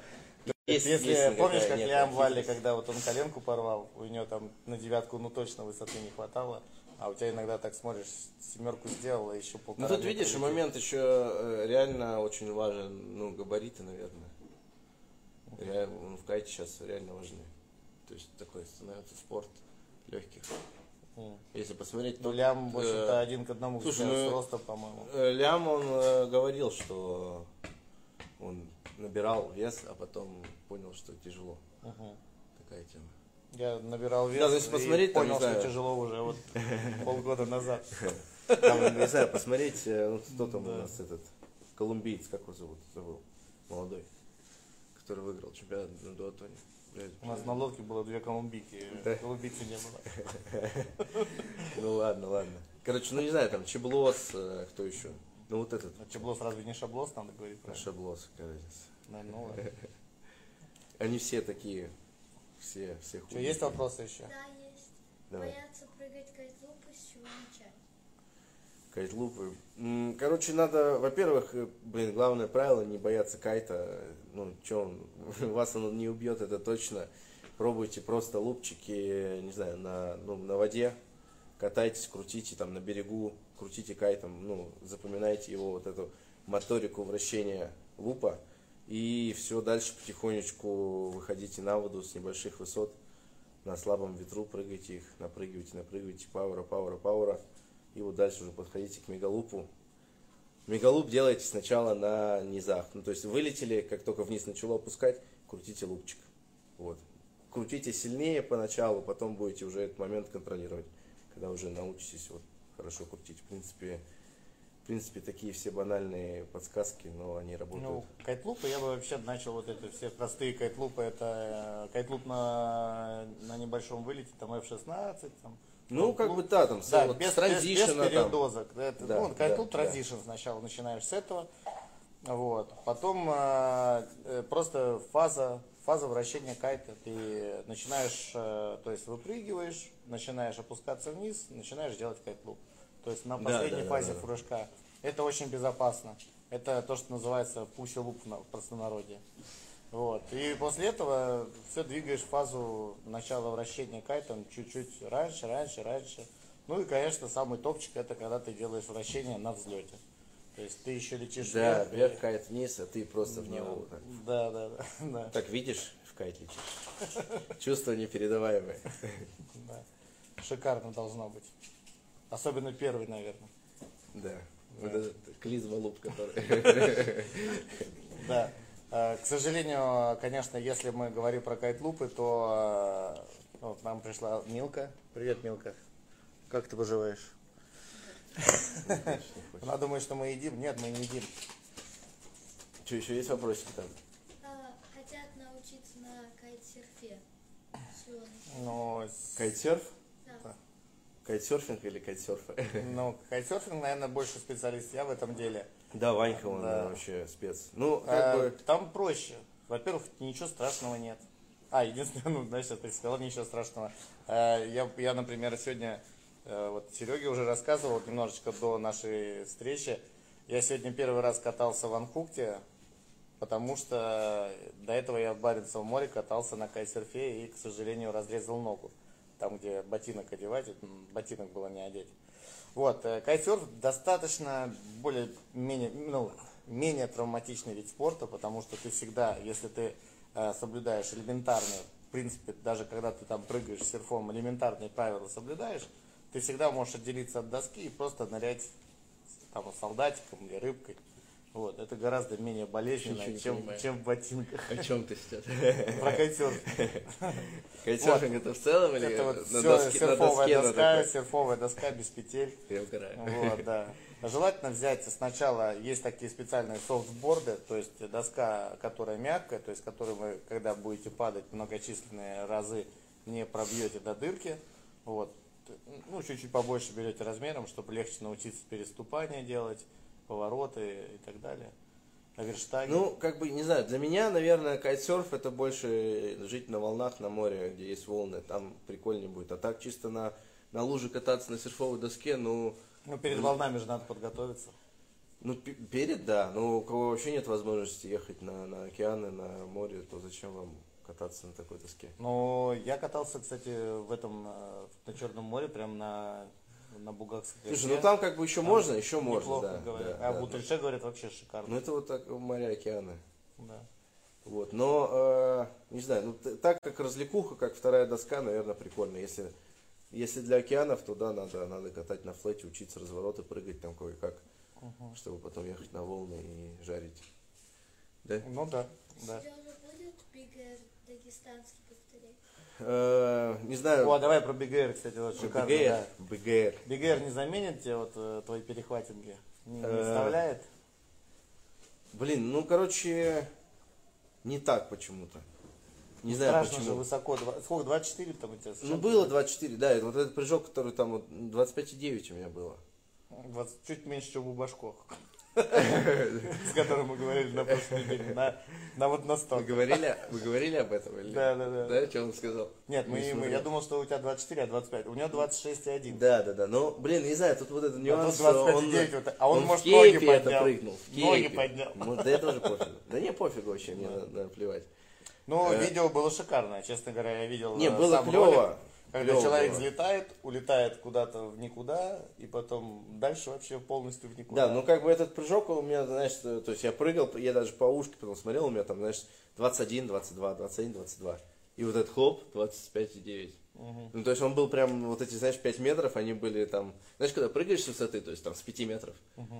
Есть- если есть помнишь, никакая как Лиам Валли, когда вот он коленку порвал, у него там на девятку, ну точно высоты не хватало, а у тебя иногда так смотришь, семерку сделал, а еще Ну полтора тут метра видишь, летит. момент еще э, реально очень важен, ну, габариты, наверное. Реально, ну, в кайте сейчас реально важны. То есть такой становится спорт легких. Если посмотреть, Ну, то Лям, в общем-то, э, один к одному слушай, с ну, роста, по-моему. э, Лям, он э, говорил, что он набирал вес, а потом понял, что тяжело. Мгм. Такая тема. Я набирал вес Да, то есть и посмотреть там, понял, что знаю. тяжело уже вот полгода назад. Там, не знаю, посмотреть, э, ну, кто там у Да. нас этот, колумбиец, как его зовут, забыл, молодой, который выиграл чемпионат на дуатлоне. Блядь, У нас на лодке было две колумбийки, Да. колумбийцы не было. Ну ладно, ладно. Короче, ну не знаю, там Чеблос, э, кто еще? Ну вот этот, А Чеблос разве не шаблос, надо говорить? правильно? Шаблос, кажется. Ну ладно. Они все такие, все, все Что, есть вопросы еще? Да, есть. Давай. Боятся прыгать кайт-лупы, с чего начать? Кайт-лупы. Короче, надо, во-первых, э, блин, главное правило не бояться кайта. Ну, что он, вас он не убьет, это точно. Пробуйте просто лупчики, не знаю, на, ну, на воде. Катайтесь, крутите там на берегу, крутите кайтом, ну, запоминайте его вот эту моторику вращения лупа. И все, дальше потихонечку выходите на воду с небольших высот. На слабом ветру прыгайте их, напрыгивайте, напрыгивайте, пауэра, пауэра, пауэра. И вот дальше уже подходите к мегалупу. Мегалуп делайте сначала на низах. Ну, то есть вылетели, как только вниз начало опускать, крутите лупчик. Вот. Крутите сильнее поначалу, потом будете уже этот момент контролировать, когда уже научитесь вот хорошо крутить. В принципе, в принципе, такие все банальные подсказки, но они работают. Ну, кайтлупы я бы вообще начал вот это все простые кайтлупы. Это э, кайтлуп на, на небольшом вылете, там F16, там. Ну, как бы, да, там, Да, вот без, с без, без там. передозок. Да, это, Да, ну, кайтлуп да, да. транзишн сначала начинаешь с этого. Вот. Потом э, э, просто фаза, фаза вращения кайта. Ты начинаешь, э, то есть выпрыгиваешь, начинаешь опускаться вниз, начинаешь делать кайтлуп. То есть на Да, последней да, да, фазе да. прыжка. Это очень безопасно. Это то, что называется пуси луп в простонародье. Вот. И после этого все двигаешь фазу начала вращения кайтом чуть-чуть раньше, раньше, раньше. Ну и, конечно, самый топчик это когда ты делаешь вращение на взлете. То есть ты еще летишь Да, вверх. вверх кайт вниз, а ты просто в него так. Да, да, да, да, Так видишь, в кайт летишь. Чувство непередаваемое. да. Шикарно должно быть. Особенно первый, наверное. Да. Вот этот клизма луп, который. Да. Э, К сожалению, конечно, если мы говорим про кайтлупы, то э, вот нам пришла Милка. Привет, Милка. Как ты поживаешь? Она думает, что мы едим. Нет, мы не едим. Что, еще есть вопросики там? А, хотят научиться на кайтсерфе. С- Кайтсерф? Кайтсерфинг или кайтсерф? ну, кайтсерфинг, наверное, больше специалист я в этом деле. Да, Ванька, он Да. вообще спец. Ну, Э, как бы... Там проще. Во-первых, ничего страшного нет. А, единственное, ну, знаешь, я так сказал, ничего страшного. Э, Я, я например, сегодня, э, вот Сереге уже рассказывал немножечко до нашей встречи. Я сегодня первый раз катался в Анхукте, потому что до этого я в Баренцевом море катался на кайсерфе и, к сожалению, разрезал ногу. Там, где ботинок одевать, ботинок было не одеть. Вот, э, кайтсерф достаточно более-менее, ну, менее травматичный вид спорта, потому что ты всегда, если ты э, соблюдаешь элементарные, в принципе, даже когда ты там прыгаешь серфом, элементарные правила соблюдаешь, ты всегда можешь отделиться от доски и просто нырять там солдатиком или рыбкой. Вот, это гораздо менее болезненно, Ничего не чем, понимаю. чем в ботинках. О чем ты сейчас? Про кайтсерф. Кайтсерфинг это в целом или Это вот на все доске, на серфовая доске доска, серфовая доска без петель. Я угораю. Вот, да. Желательно взять сначала, есть такие специальные софтборды, то есть доска, которая мягкая, то есть которую вы, когда будете падать многочисленные разы, не пробьете до дырки. Вот. Ну, чуть-чуть побольше берете размером, чтобы легче научиться переступания делать, повороты и так далее. На верштаге. Ну, как бы, не знаю, для меня, наверное, кайтсерф это больше жить на волнах на море, где есть волны, там прикольнее будет. А так чисто на, на луже кататься на серфовой доске, ну, ну, перед волнами же надо подготовиться. ну пе- перед, да, но у кого вообще нет возможности ехать на, на океаны, на море, то зачем вам кататься на такой доске? Ну, я катался, кстати, в этом, э, на Черном море, прям на, на Бугакской Слушай, горе. ну там как бы еще Там можно, еще можно, да. говорят. да, а да, в да. Говорят, вообще шикарно. Ну это вот так моря, океаны. Да. Вот, но, э, не знаю, ну, так как развлекуха, как вторая доска, наверное, прикольно. Если, если для океанов, то да, надо, надо катать на флете, учиться развороты, прыгать там кое-как, чтобы потом ехать на волны и жарить. Да? Ну да, да. Сережа будет бигер дагестанский? Э, не знаю, О, давай про БГР, кстати, вот шикарно. БГР, да. БГР. БГР не заменит тебе вот э, твои перехватинги? Не, не Э, вставляет? Блин, ну, короче, не так почему-то. Не знаю Страшно почему. же высоко. Два- Сколько, 24 там у тебя? Ну, было да? 24, да, это вот этот прыжок, который там вот 25,9 у меня было. 20, чуть меньше, чем у Башков. С которым мы говорили на прошлой неделе, на, на вот на 100. Вы говорили, вы говорили об этом или? Да, да, да. Да, что он сказал? Нет, мы, мы- я думал, что у тебя 24, а 25. У него 26,1. Да, да, да. Ну, блин, не знаю, тут вот этот А нюанс, тут что 25,9 вот так. А он, в может, ноги кейпе это поднял. прыгнул. В Ноги кейпе. поднял. Может, да я тоже пофигу. Да не пофигу вообще, мне на- наплевать. Ну, Э. видео было шикарное, честно говоря, я видел Не, э, было клево. Когда Клево человек было. взлетает, улетает куда-то в никуда, и потом дальше вообще полностью в никуда. Да, ну как бы этот прыжок у меня, знаешь, то то есть я прыгал, я даже по ушке потом смотрел, у меня там, знаешь, 21, 22, 21, 22. И вот этот хлоп 25,9. Ну, то есть он был прям, вот эти, знаешь, 5 метров, они были там, знаешь, когда прыгаешь с высоты, то есть там с 5 метров,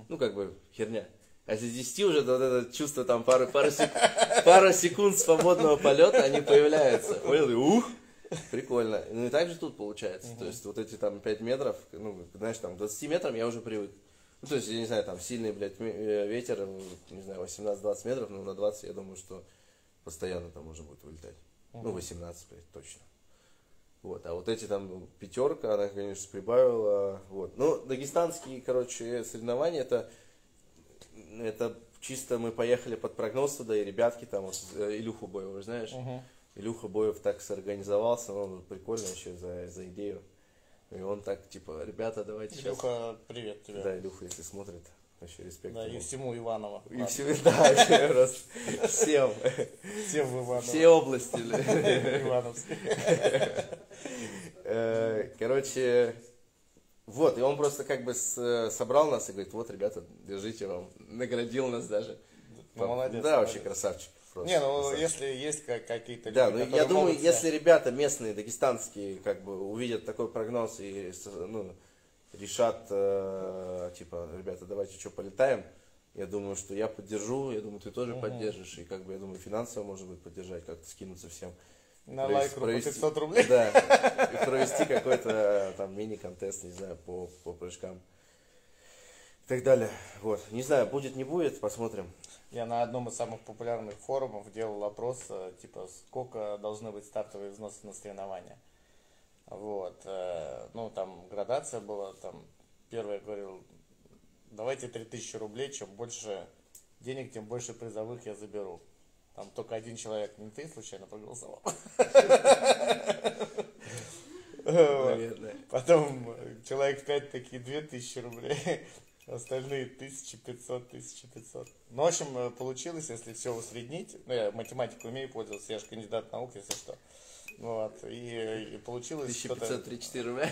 ну, как бы херня. А с 10 уже вот это чувство там пару, пару, сек- пару секунд свободного полета, они появляются. Понял? Ух, прикольно. Ну и так же тут получается. То есть вот эти там 5 метров, ну, знаешь, там к 20 метрам я уже привык. Ну, то есть, я не знаю, там сильный, блядь, э, ветер, ну, не знаю, 18-20 метров, но на 20 я думаю, что постоянно там уже будет вылетать. Ну, 18, блядь, точно. Вот, а вот эти там пятерка, она, конечно, прибавила. Вот. Ну, дагестанские, короче, соревнования, это, это чисто мы поехали под прогноз туда, и ребятки там, вот, э, Илюху Боева, знаешь? Илюха Боев так сорганизовался, он прикольно вообще за, за идею. И он так, типа, ребята, давайте сейчас. Илюха, привет тебе. Да, Илюха, если смотрит, вообще респект. Да, и ему. всему Иваново. И Ладно. всем, да, вообще просто всем, Всем в Иваново. все области. бля. Ивановске. Э, Короче, вот, и он просто как бы с- собрал нас и говорит, вот, ребята, держите вам, наградил нас даже. Молодец, Да, вообще красавчик. Просто Не, ну красавчик. если есть как- какие-то Да, люди, ну которые я думаю, могут если ребята местные, дагестанские, как бы увидят такой прогноз и ну, решат, э, типа, ребята, давайте что, полетаем, я думаю, что я поддержу, я думаю, ты тоже поддержишь, и как бы, я думаю, финансово, может быть, поддержать, как-то скинуться всем. На по провести- 500 рублей. Да, и провести какой-то там мини-контест, не знаю, по, по прыжкам. И так далее. Вот. Не знаю, будет, не будет, посмотрим. Я на одном из самых популярных форумов делал опрос, э, типа, сколько должны быть стартовые взносы на соревнования. Вот. э, Ну, там градация была, там, первый говорил, давайте 3000 рублей, чем больше денег, тем больше призовых я заберу. Там только один человек, не ты случайно проголосовал. Потом человек 5 такие 2000 рублей, остальные 1500, 1500. Ну, в общем, э, получилось, если все усреднить, ну, я математику умею пользоваться, я же кандидат наук, если что. Вот, и, и получилось что-то... 1534 рубля.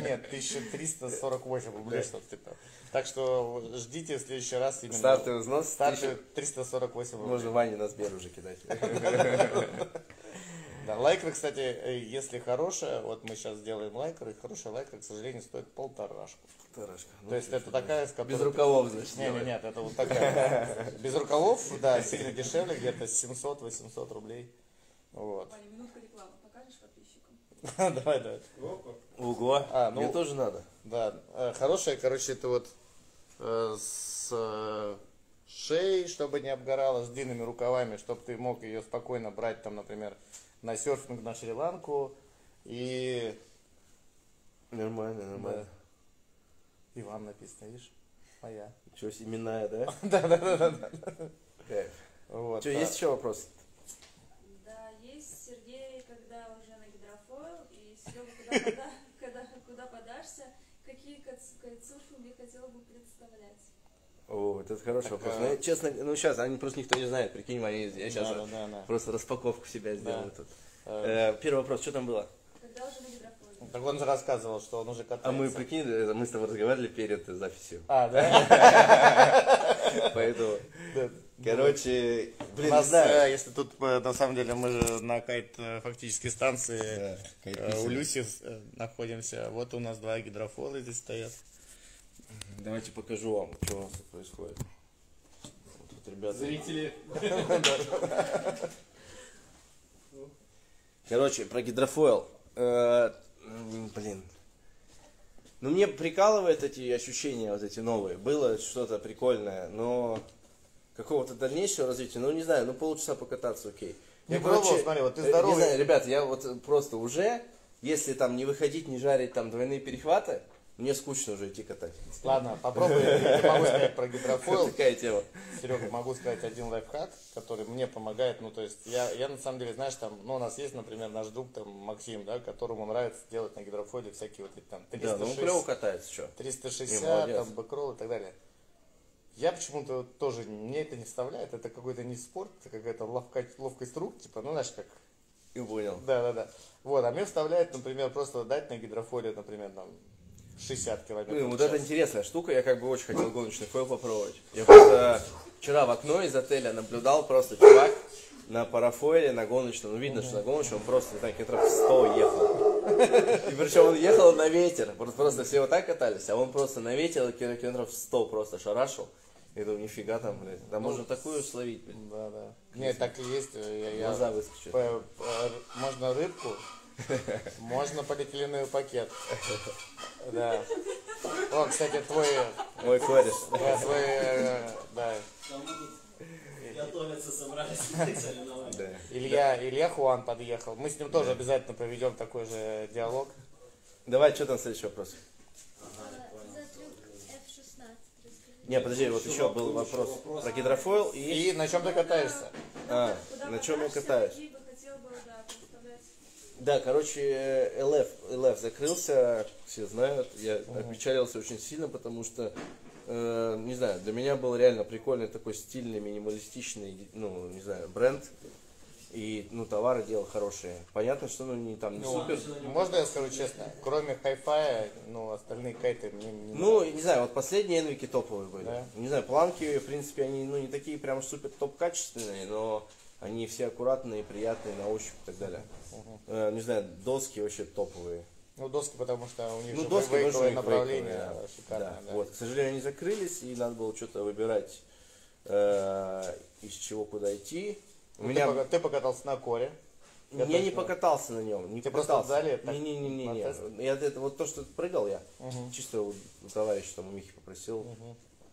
Нет, 1348 рублей, что-то типа. Так что ждите в следующий раз именно... Стартовый взнос Старты 1000. 348 рублей. Можно Ване на Сбер уже кидать. Да, лайкры, кстати, э, если хорошая, вот мы сейчас делаем лайкры, хорошая лайкра, к сожалению, стоит полторашку. Тарашка. Ну, То есть это такая, с которой... Без рукавов, значит. Не, не, делай. нет, это вот такая. Без рукавов, да, сильно дешевле, где-то 700-800 рублей. Вот. Ваня, минутка рекламы. Покажешь подписчикам? Давай, давай. Ого. А, ну- Мне тоже надо. Да, э, хорошая, короче, это вот э, с э, шеей, чтобы не обгорала, с длинными рукавами, чтобы ты мог ее спокойно брать, там, например, на серфинг на Шри-Ланку. И Нормально, нормально. Иван написано, видишь? Моя. Что, именная, да? Да, да, да, да. да. Кайф. Вот. Что, есть еще вопрос? Да, есть Сергей, когда уже на гидрофойл, и Серега, когда, куда подашься, какие кайтсурфинги хотел бы представлять? О, это хороший Так, вопрос. а- Ну, я, честно, ну сейчас, они просто никто не знает, прикинь, они, я сейчас Да, да, да, да. просто распаковку себя сделаю тут. Э, первый вопрос, что там было? Когда уже на гидрофойле? Так он же рассказывал, что он уже катается. А мы, прикинь, э, мы с тобой разговаривали перед записью. А, да? Поэтому, короче, блин, нас, если тут, э, на самом деле, мы же на кайт э, фактически станции Да, у. Люси находимся. Вот у нас два гидрофола здесь стоят. Давайте покажу вам, что у нас тут происходит. Вот тут ребята. Зрители. Короче, про гидрофойл. Э, Блин. Ну, мне прикалывают эти ощущения, вот эти новые. Было что-то прикольное, но какого-то дальнейшего развития, ну, не знаю, ну, полчаса покататься, окей. Не пробовал, смотри, вот ты э, Не здоровый. знаю, ребят, я вот просто уже, если там не выходить, не жарить там двойные перехваты, Мне скучно уже идти катать. Ладно, попробуй, я могу сказать про гидрофойл. Такая тема. Серега, могу сказать один лайфхак, который мне помогает. Ну, то есть, я, я на самом деле, знаешь, там, ну, у нас есть, например, наш друг, там, Максим, да, которому нравится делать на гидрофойле всякие вот эти там Да, 360, ну клево катается, что? 360 Не, там, бэкролл и так далее. Я почему-то тоже, мне это не вставляет, это какой-то не спорт, это какая-то ловкость, ловкость рук, типа, ну, знаешь, как, И понял. да, да, да. Вот, а мне вставляет, например, просто дать на гидрофоле, например, там, 60 километров. В вот это интересная штука, я как бы очень хотел гоночный фойл попробовать. Я просто вчера в окно из отеля наблюдал просто чувак на парафойле, на гоночном, ну видно, что на гоночном он просто, не знаю, километров 100 ехал. И причем он ехал на ветер, просто, просто все вот так катались, а он просто на ветер километров 100 просто шарашил. Я думаю, нифига там, блядь, там можно такую словить, блядь. Да, да. Нет, так и есть. Я, я- Глаза выскочат. П- п- можно рыбку, можно полиэтиленовый пакет. Да. О, кстати, твой, Мой кореш. да, твой, э, да, Готовятся, собрались. Да. Илья, Илья Хуан подъехал. Мы с ним тоже обязательно проведем такой же диалог. Давай, что там следующий вопрос? За трюк F16 расскажи. Не, подожди, вот еще был вопрос про гидрофойл и... И на чем ты катаешься? А, Куда на чем я катаюсь? какие бы хотел бы, да, представлять. Да, короче, э, LF, LF закрылся, все знают. Я опечалился очень сильно, потому что, э, не знаю, для меня был реально прикольный такой стильный, минималистичный, ну, не знаю, бренд. И, ну, товары делал хорошие. Понятно, что, ну, не там, не супер. Можно я скажу честно? Кроме хай-фая, ну, остальные кайты мне не Ну, не знаю, вот последние энвики топовые были. Да. Не знаю, планки, в принципе, они, ну, не такие прям супер топ качественные, но они все аккуратные, приятные на ощупь и так далее. Э, не знаю, доски вообще топовые. Ну, доски, потому что у них Ну, же доски у вейковое направление вейковые, да. шикарное. Да, да. Вот, к сожалению, они закрылись, и надо было что-то выбирать, э, из чего куда идти. У Ну, меня ты, ты покатался на коре. Я я не покатался на нем, не просто покатался. так не, не, не, не, не. Я это вот то, что прыгал я, чисто у, у товарища там у Михи попросил,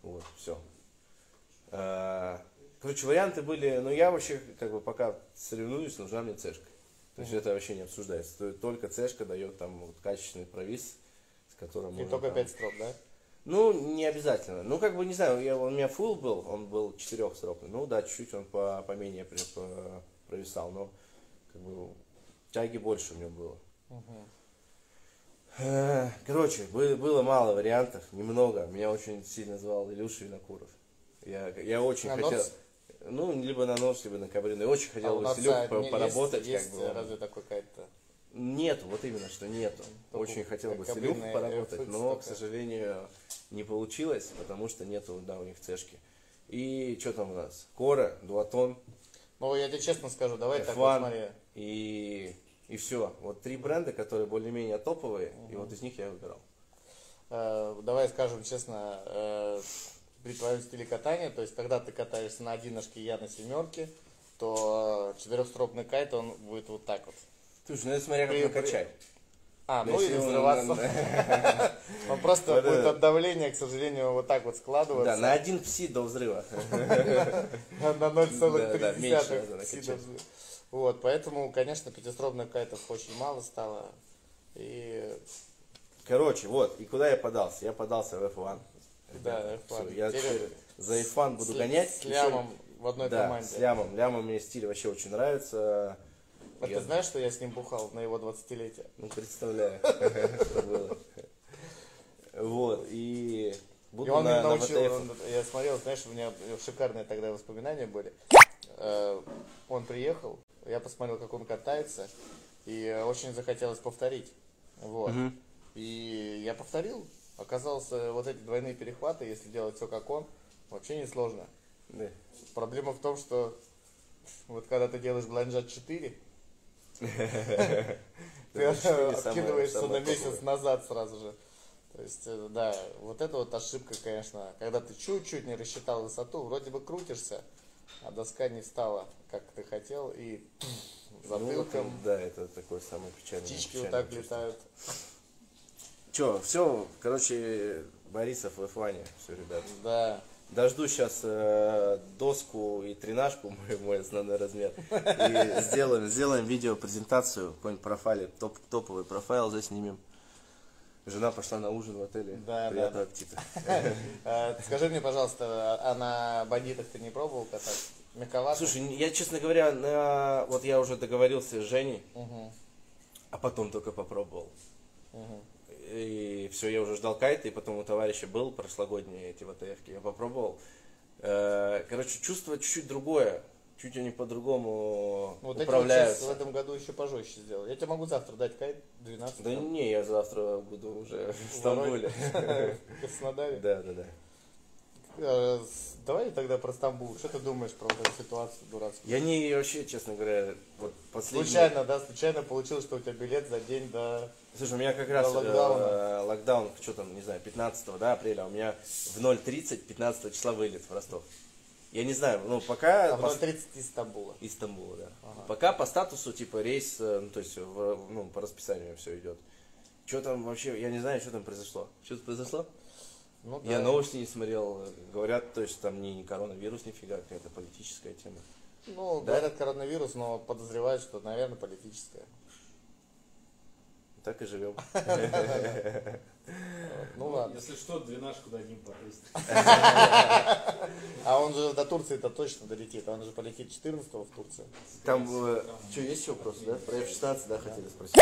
вот все. Короче, варианты были, но я вообще как бы пока соревнуюсь, нужна мне цешка. То есть это вообще не обсуждается. То Только цешка дает там вот качественный провис, с которым И можно только там- 5 строк, да? ну, не обязательно. Ну, как бы, не знаю, я, он у меня full был, он был четырехсрокный. Ну, да, чуть-чуть он по, поменее по- провисал, но, как бы, тяги больше у него было. Э, Короче, бы- было мало вариантов, немного. Меня очень сильно звал Илюша Винокуров. Я, я очень На хотел... нос? Ну, либо на нос, либо на кабрину. Я очень хотел а, по- не- поработать. Есть, как есть бы. разве такой кайт-то? Нету, вот именно, что нету. Только Очень хотел бы с кабрина Илюхой поработать, но, к только. сожалению, не получилось, потому что нету, да, у них цешки. И что там у нас? Кора, Дуатон, Ну, я тебе честно скажу, давай так вот F1 смотри. и, и все. Вот три бренда, которые более-менее топовые, и вот из них я выбирал. Э, давай скажем честно, э, при твоем стиле катания, то есть когда ты катаешься на одиночке, я на семерке, то э, четырехстропный кайт, он будет вот так вот. Слушай, ну это смотря как накачать. А, ну или он взрываться. Он просто будет от давления, к сожалению, вот так вот Да, складываться. на один пси до взрыва. На Да, да, 0,3 меньше надо накачать. сидов. Вот, поэтому, конечно, пятистропных кайтов очень мало стало. И Короче, вот, и куда я подался? Я подался в F1. Да, F1. всё, я Теперь за F1 буду с- гонять. С лямом в одной Да, команде. с лямом. Лямом мне стиль вообще очень нравится. А Я- ты знаешь, что я с ним бухал на его 20-летие? Ну, представляю, что было. Вот, и И буду он на, меня на научил, ВТФ. он- я смотрел, знаешь, у меня шикарные тогда воспоминания были. Э, Он приехал, я посмотрел, как он катается, и очень захотелось повторить. Вот. Мгм. И я повторил. Оказалось, э, вот эти двойные перехваты, если делать все как он, вообще не сложно. Да. Проблема в том, что вот когда ты делаешь бланжат 4, ты самое- откидываешься на месяц назад сразу же. То есть, э, да, вот это вот ошибка, конечно. Когда ты чуть-чуть не рассчитал высоту, вроде бы крутишься, а доска не встала, как ты хотел, и Ну, затылком да, это такое самое печальное. птички вот так летают. Че, все, короче, Борисов в F1, все, ребят. Да. Дожду сейчас доску и тренажку, мой, мой основной размер. И сделаем, сделаем видео презентацию, какой-нибудь профайле, топ, топовый профайл заснимем. Жена пошла на ужин в отеле. Да, Приятного да. аппетита. Э, Скажи мне, пожалуйста, а на бандитах ты не пробовал кататься? Мягковато? Слушай, я, честно говоря, на... вот я уже договорился с Женей, Мгм, а потом только попробовал. мгм. И все, я уже ждал кайта, и потом у товарища был прошлогодние эти ВТФки, я попробовал. Э, Короче, чувство чуть-чуть другое. Чуть они по-другому Вот эти вот управляются. в этом году еще пожестче сделал. Я тебе могу завтра дать кайт 12 Да не, я завтра буду уже в Стамбуле. в Краснодаре. Да, да, да. Э, Давай тогда про Стамбул. Что ты думаешь про вот эту ситуацию дурацкую? Я не вообще, честно говоря, вот последний... Случайно, да, случайно получилось, что у тебя билет за день до... Слушай, у меня как раз э, локдаун, что там, не знаю, 15 да, апреля, у меня в 0.30 15 числа вылет в Ростов. Я не знаю, ну пока... А в по- 0.30 из Стамбула. Из Стамбула, да. Пока по статусу, типа, рейс, э, ну, то есть, в- ну, по расписанию все идет. Что там вообще, я не знаю, что там произошло. Что-то произошло? Ну, Я да. новости не смотрел. Говорят, то есть, там не коронавирус нифига, какая-то политическая тема. Ну, Да? говорят коронавирус, но подозревают, что, наверное, политическое. Так и живем. Ну ладно. Если что, двенашку дадим попасть. А он же до Турции-то точно долетит. Он же полетит 14 в Турцию. Там, что, есть еще вопросы, да? Про F-16, да, хотели спросить?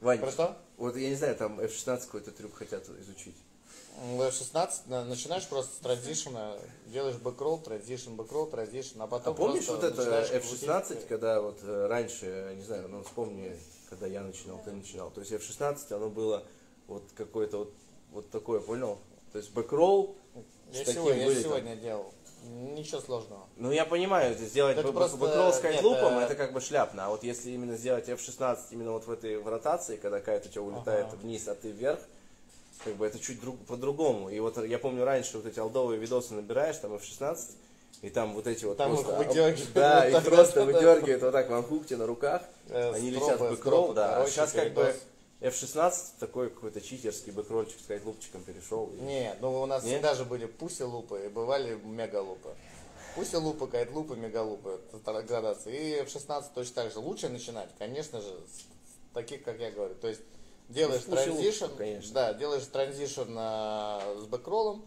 Вань, Про что? вот я не знаю, там F-16 какой-то трюк хотят изучить. F-16 на- начинаешь просто с transition а, делаешь backroll, transition, backroll, transition, а А потом помнишь просто вот это начинаешь F-16, крутить. когда вот э, раньше, не знаю, ну вспомни, когда я начинал, ты начинал. То есть F-16, оно было вот какое-то вот, вот такое, понял? То есть backroll Я, с таким сегодня, я сегодня делал. Ничего сложного. Ну я понимаю, это сделать Это б- просто- backroll с kite loop ом, э, это как бы шляпно. А вот если именно сделать F-16 именно вот в этой в ротации, когда кайт у тебя улетает Ага. вниз, а ты вверх, как бы это чуть друг, по-другому. И вот я помню раньше вот эти old овые видосы набираешь, там F-16, и там вот эти вот Там их просто... выдергивают Да, вот их просто выдергивают вот так в unhooked на руках, Э, они стропы, летят в backroll, да. А сейчас как бы передос. F-16 такой какой-то читерский backroll чик с kite loop чиком перешел. и- Не, ну у нас Не? всегда же были пуси лупы и бывали мегалупы. Пуси лупы, кайт лупы, мегалупы, градация. F-16 точно так же. Лучше начинать, конечно же, с таких, как я говорю. То есть делаешь Ну, transition, да, делаешь transition а, с backroll ом,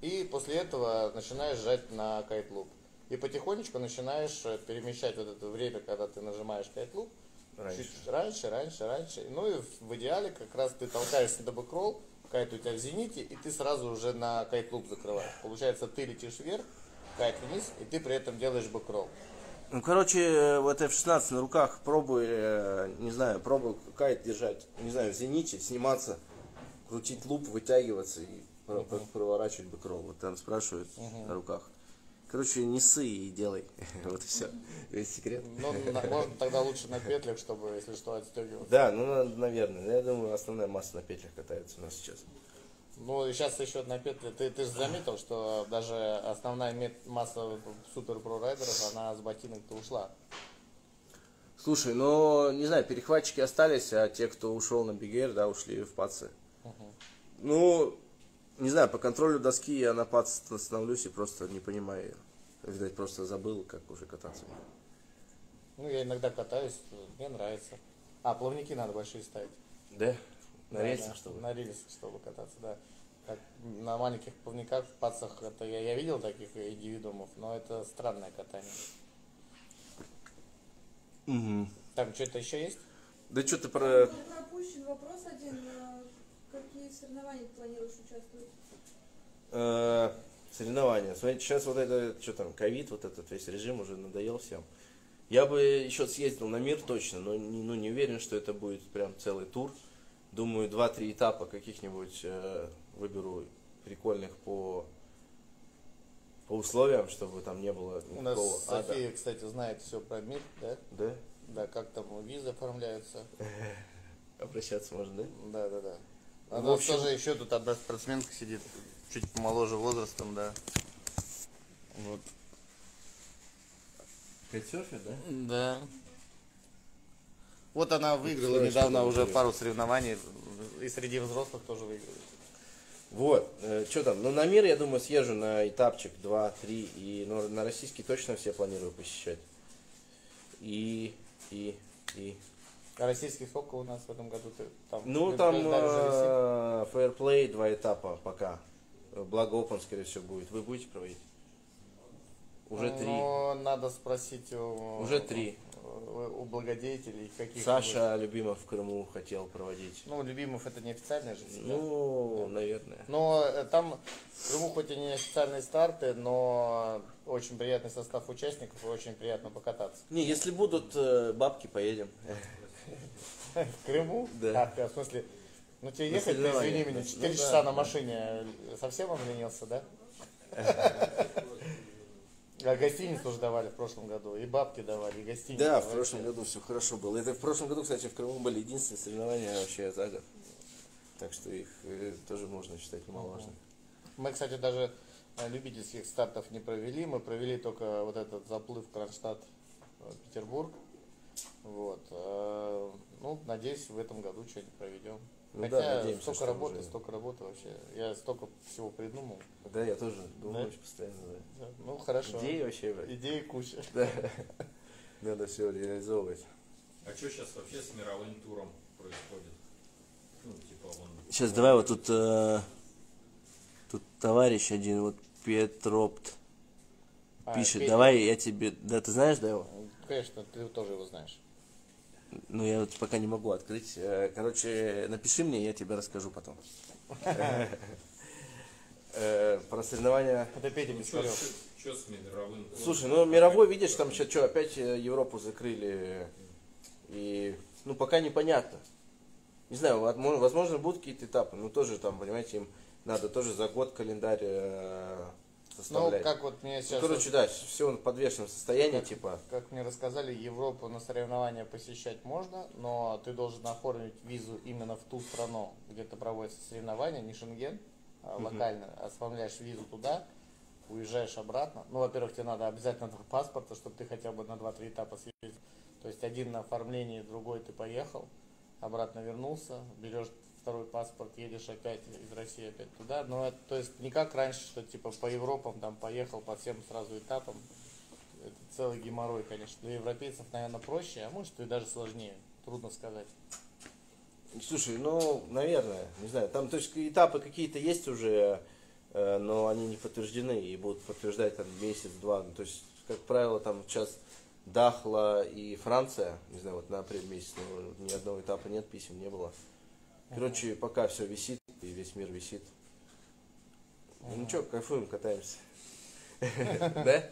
и после этого начинаешь жать на kite loop. И потихонечку начинаешь э, перемещать вот это время, когда ты нажимаешь kite loop, Раньше. Чуть раньше, раньше, раньше. Ну и в- идеале как раз ты толкаешься до backroll, кайт у тебя в зените, и ты сразу уже на kite loop закрываешь. Получается, ты летишь вверх, кайт вниз, и ты при этом делаешь backroll. Ну, короче, э, вот F-16 на руках пробуй, э, не знаю, пробуй кайт держать, не знаю, в зените, сниматься, крутить loop, вытягиваться и про- про- проворачивать бэкролл. Вот там спрашивают на руках. Короче, не ссы и делай. Вот и все. Весь секрет. Ну, на- можно тогда лучше на петлях, чтобы, если что, отстегиваться. Да, ну, на- наверное. Я думаю, основная масса на петлях катается у нас сейчас. Ну, и сейчас еще на петле. Ты, ты же заметил, что даже основная мет- масса супер про райдеров, она с ботинок-то ушла. Слушай, ну, не знаю, перехватчики остались, а те, кто ушел на бигер, да, ушли в пацы. Ну, не знаю, по контролю доски я на пац становлюсь и просто не понимаю ее. Видать, просто забыл, как уже кататься. Ну, я иногда катаюсь, мне нравится. А, плавники надо большие ставить. Да? На Да, рельсах, да, что ли? На рельсах, чтобы кататься, да. Как на маленьких плавниках, в пацах, это я, я видел таких индивидуумов, но это странное катание. Угу. Там что-то еще есть? Да что ты про... Пропущен вопрос один. Какие соревнования ты планируешь участвовать? э, соревнования. Смотрите, сейчас вот это, что там, ковид, вот этот весь режим уже надоел всем. Я бы еще съездил на мир точно, но не, ну, не уверен, что это будет прям целый тур. Думаю, два-три этапа каких-нибудь э, выберу прикольных по, по условиям, чтобы там не было У нас никакого ада. София, кстати, знает все про мир, да? Да? Да, как там визы оформляются. Обращаться можно, да? Да, да, да. В Она общем- тоже еще тут одна спортсменка сидит, чуть помоложе возрастом, да. Вот. Кайтсерфер, да? Да. Вот она выиграла Представляешь, недавно уже интересно. пару соревнований. И среди взрослых тоже выиграла. Вот, что там, ну на мир, я думаю, съезжу на этапчик 2-3, и ну, на российский точно все планирую посещать. И, и, и... А российский сколько у нас в этом году? Ты, там, Ну, там э, фейерплей два этапа пока. Благо Open, скорее всего, будет. Вы будете проводить? Уже три. Ну, надо спросить у... Уже три. У, у благодетелей каких Саша Любимов в Крыму хотел проводить. Ну, Любимов это не официальный же. всегда. Ну, наверное. Но э, там в Крыму хоть и не официальные старты, но очень приятный состав участников и очень приятно покататься. Не, если будут э, бабки, поедем. В Крыму? Да. А, ты, в смысле, ну тебе На ехать, ты, извини меня, Ну 4 да, часа на да. машине, э, совсем обленился, да? А гостиницу уже давали в прошлом году, и бабки давали, и гостиницу. Да, в прошлом году все хорошо было. Это в прошлом году, кстати, в Крыму были единственные соревнования вообще за год. Так что их э, тоже можно считать немаловажными. Мы, кстати, даже э, любительских стартов не провели. Мы провели только вот этот заплыв Кронштадт-Петербург. Вот. э, Ну, надеюсь, в этом году что-нибудь проведем. Ну Хотя да, надеемся, столько работы, уже- столько работы вообще. Я столько всего придумал. Да, я тоже думаю Да? очень постоянно. да. Да, Ну, хорошо. Идеи вообще. Идеи куча. Да. Надо все реализовывать. А что сейчас вообще с мировым туром происходит? Ну, типа он... Сейчас давай вот тут, э, тут товарищ один, вот Петропт, А, пишет, Петя, давай я тебе, да ты знаешь, да его? Конечно, ты тоже его знаешь. Ну я вот пока не могу открыть. Э, Короче, напиши мне, я тебе расскажу потом. Э, Про соревнования. Это Петя Ну, что, Бескарев. с мировым туром? Слушай, ну мировой, видишь, там сейчас что, опять э, Европу закрыли. И, ну, пока непонятно. Не знаю, возможно, возможно, будут какие-то этапы, но тоже там, понимаете, им надо тоже за год календарь э, Ну, как вот мне Ну, сейчас... короче, да, все в подвешенном состоянии, Как- типа. Как мне рассказали, Европу на соревнования посещать можно, но ты должен оформить визу именно в ту страну, где ты проводятся соревнования, не Шенген, а локально. Оформляешь визу туда, уезжаешь обратно. Ну, во-первых, тебе надо обязательно два паспорта, чтобы ты хотя бы на 2-3 этапа съездил. То есть один на оформлении, другой ты поехал, обратно вернулся, берешь второй паспорт, едешь опять из России опять туда. Но это, то есть не как раньше, что типа по Европам там поехал по всем сразу этапам. Это целый геморрой, конечно. Для европейцев, наверное, проще, а может и даже сложнее. Трудно сказать. Слушай, ну, наверное, не знаю, там, то есть, этапы какие-то есть уже, э, но они не подтверждены и будут подтверждать там месяц-два. Ну, то есть, как правило, там сейчас Дахла и Франция, не знаю, вот на апрель месяц, но ни одного этапа нет, писем не было. Короче, пока все висит, и весь мир висит. Ну что, кайфуем, катаемся. Да?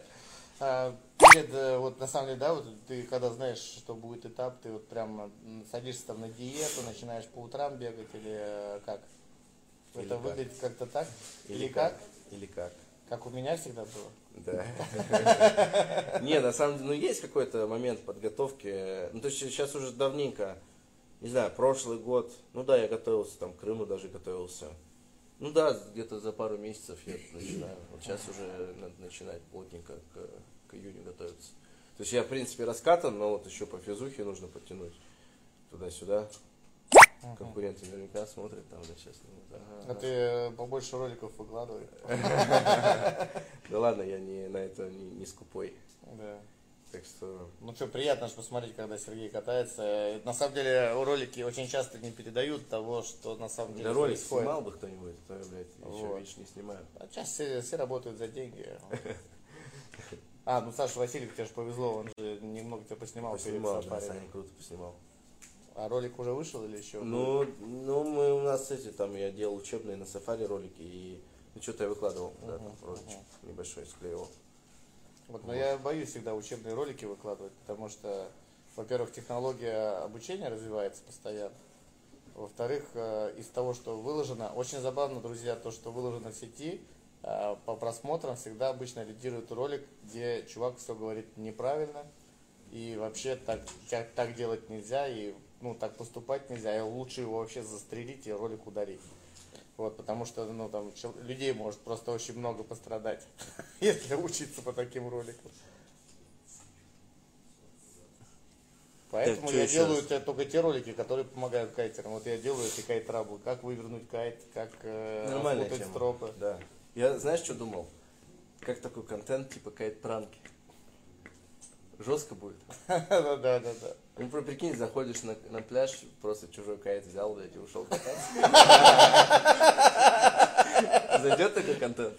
А, перед, э, вот на самом деле, да, вот ты когда знаешь, что будет этап, ты вот прям м, садишься там на диету, начинаешь по утрам бегать или э, как? Или Это как? выглядит как-то так? Или, как? Или как? Как у меня всегда было. Да. Не, на самом деле, ну есть какой-то момент подготовки. Ну, то есть сейчас уже давненько, не знаю, прошлый год, ну да, я готовился, там, к Крыму даже готовился. Ну да, где-то за пару месяцев я начинаю. Вот сейчас уже надо начинать плотненько к, к июню готовиться. То есть я, в принципе, раскатан, но вот еще по физухе нужно подтянуть туда-сюда. Конкуренты наверняка смотрят там, да, сейчас. ага, А ты э, побольше роликов выкладывай. Да ладно, я не на это не, не скупой. Да. Так что Ну что, приятно же посмотреть, когда Сергей катается. На самом деле ролики очень часто не передают того, что на самом деле Для ролик происходит. снимал бы кто-нибудь, то блядь, еще, Вот. видишь, не снимаю. А сейчас все, все работают за деньги. А, ну Саша Васильев, тебе же повезло, он же немного тебя поснимал, Поснимал, да. Саня круто поснимал. А ролик уже вышел или еще? Ну, ну, мы у нас эти, там, я делал учебные на сафари ролики, и ну, что-то я выкладывал, да, там, роличек небольшой склеивал. Вот, но я боюсь всегда учебные ролики выкладывать, потому что, во-первых, технология обучения развивается постоянно. Во-вторых, э, из того, что выложено, очень забавно, друзья, то, что выложено в сети, э, по просмотрам всегда обычно лидирует ролик, где чувак все говорит неправильно, и вообще так, так, так делать нельзя, и ну, так поступать нельзя, и лучше его вообще застрелить и ролик удалить. Вот, потому что ну, там, людей может просто очень много пострадать, если учиться по таким роликам. Поэтому я делаю раз? только те ролики, которые помогают кайтерам. Вот я делаю эти кайт-траблы, как вывернуть кайт, как э, тема. стропы. Да. Я, знаешь, что думал? Как такой контент, типа кайт-пранки? Жестко будет. Да, да, да, да. Ну, про- прикинь, заходишь на, на пляж, просто чужой кайт взял, блядь, и ушел кататься. Зайдет такой контент?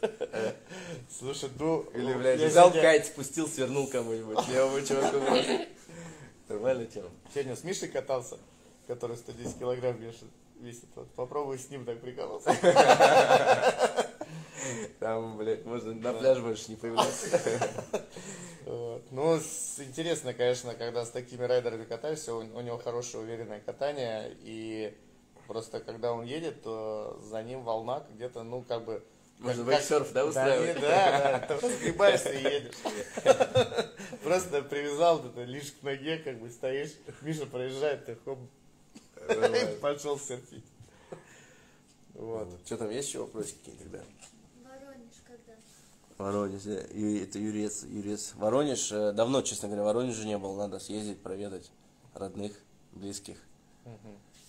Слушай, ну... Или, блядь, я взял кайт, спустил, свернул кому-нибудь, левому чуваку просто. Нормальная тема. Сегодня с Мишей катался, который 110 килограмм вешает- весит. Вот попробуй с ним так приколоться. Там, блядь, можно на пляж больше не появляться. Ну, интересно, конечно, когда с такими райдерами катаешься, у, него хорошее уверенное катание, и просто когда он едет, то за ним волна где-то, ну, как бы... Можно вейксерф, да, Да, устраивать? да, да, ты просто сгибаешься и едешь. Просто привязал это лишь к ноге, как бы стоишь, Миша проезжает, ты хоп, пошел серфить. Вот. Что там, есть еще вопросики какие-то тогда? Воронеж да. Ю- это Юрец, Юрец. Воронеж, э, давно, честно говоря, в Воронеже не был, надо съездить, проведать родных, близких.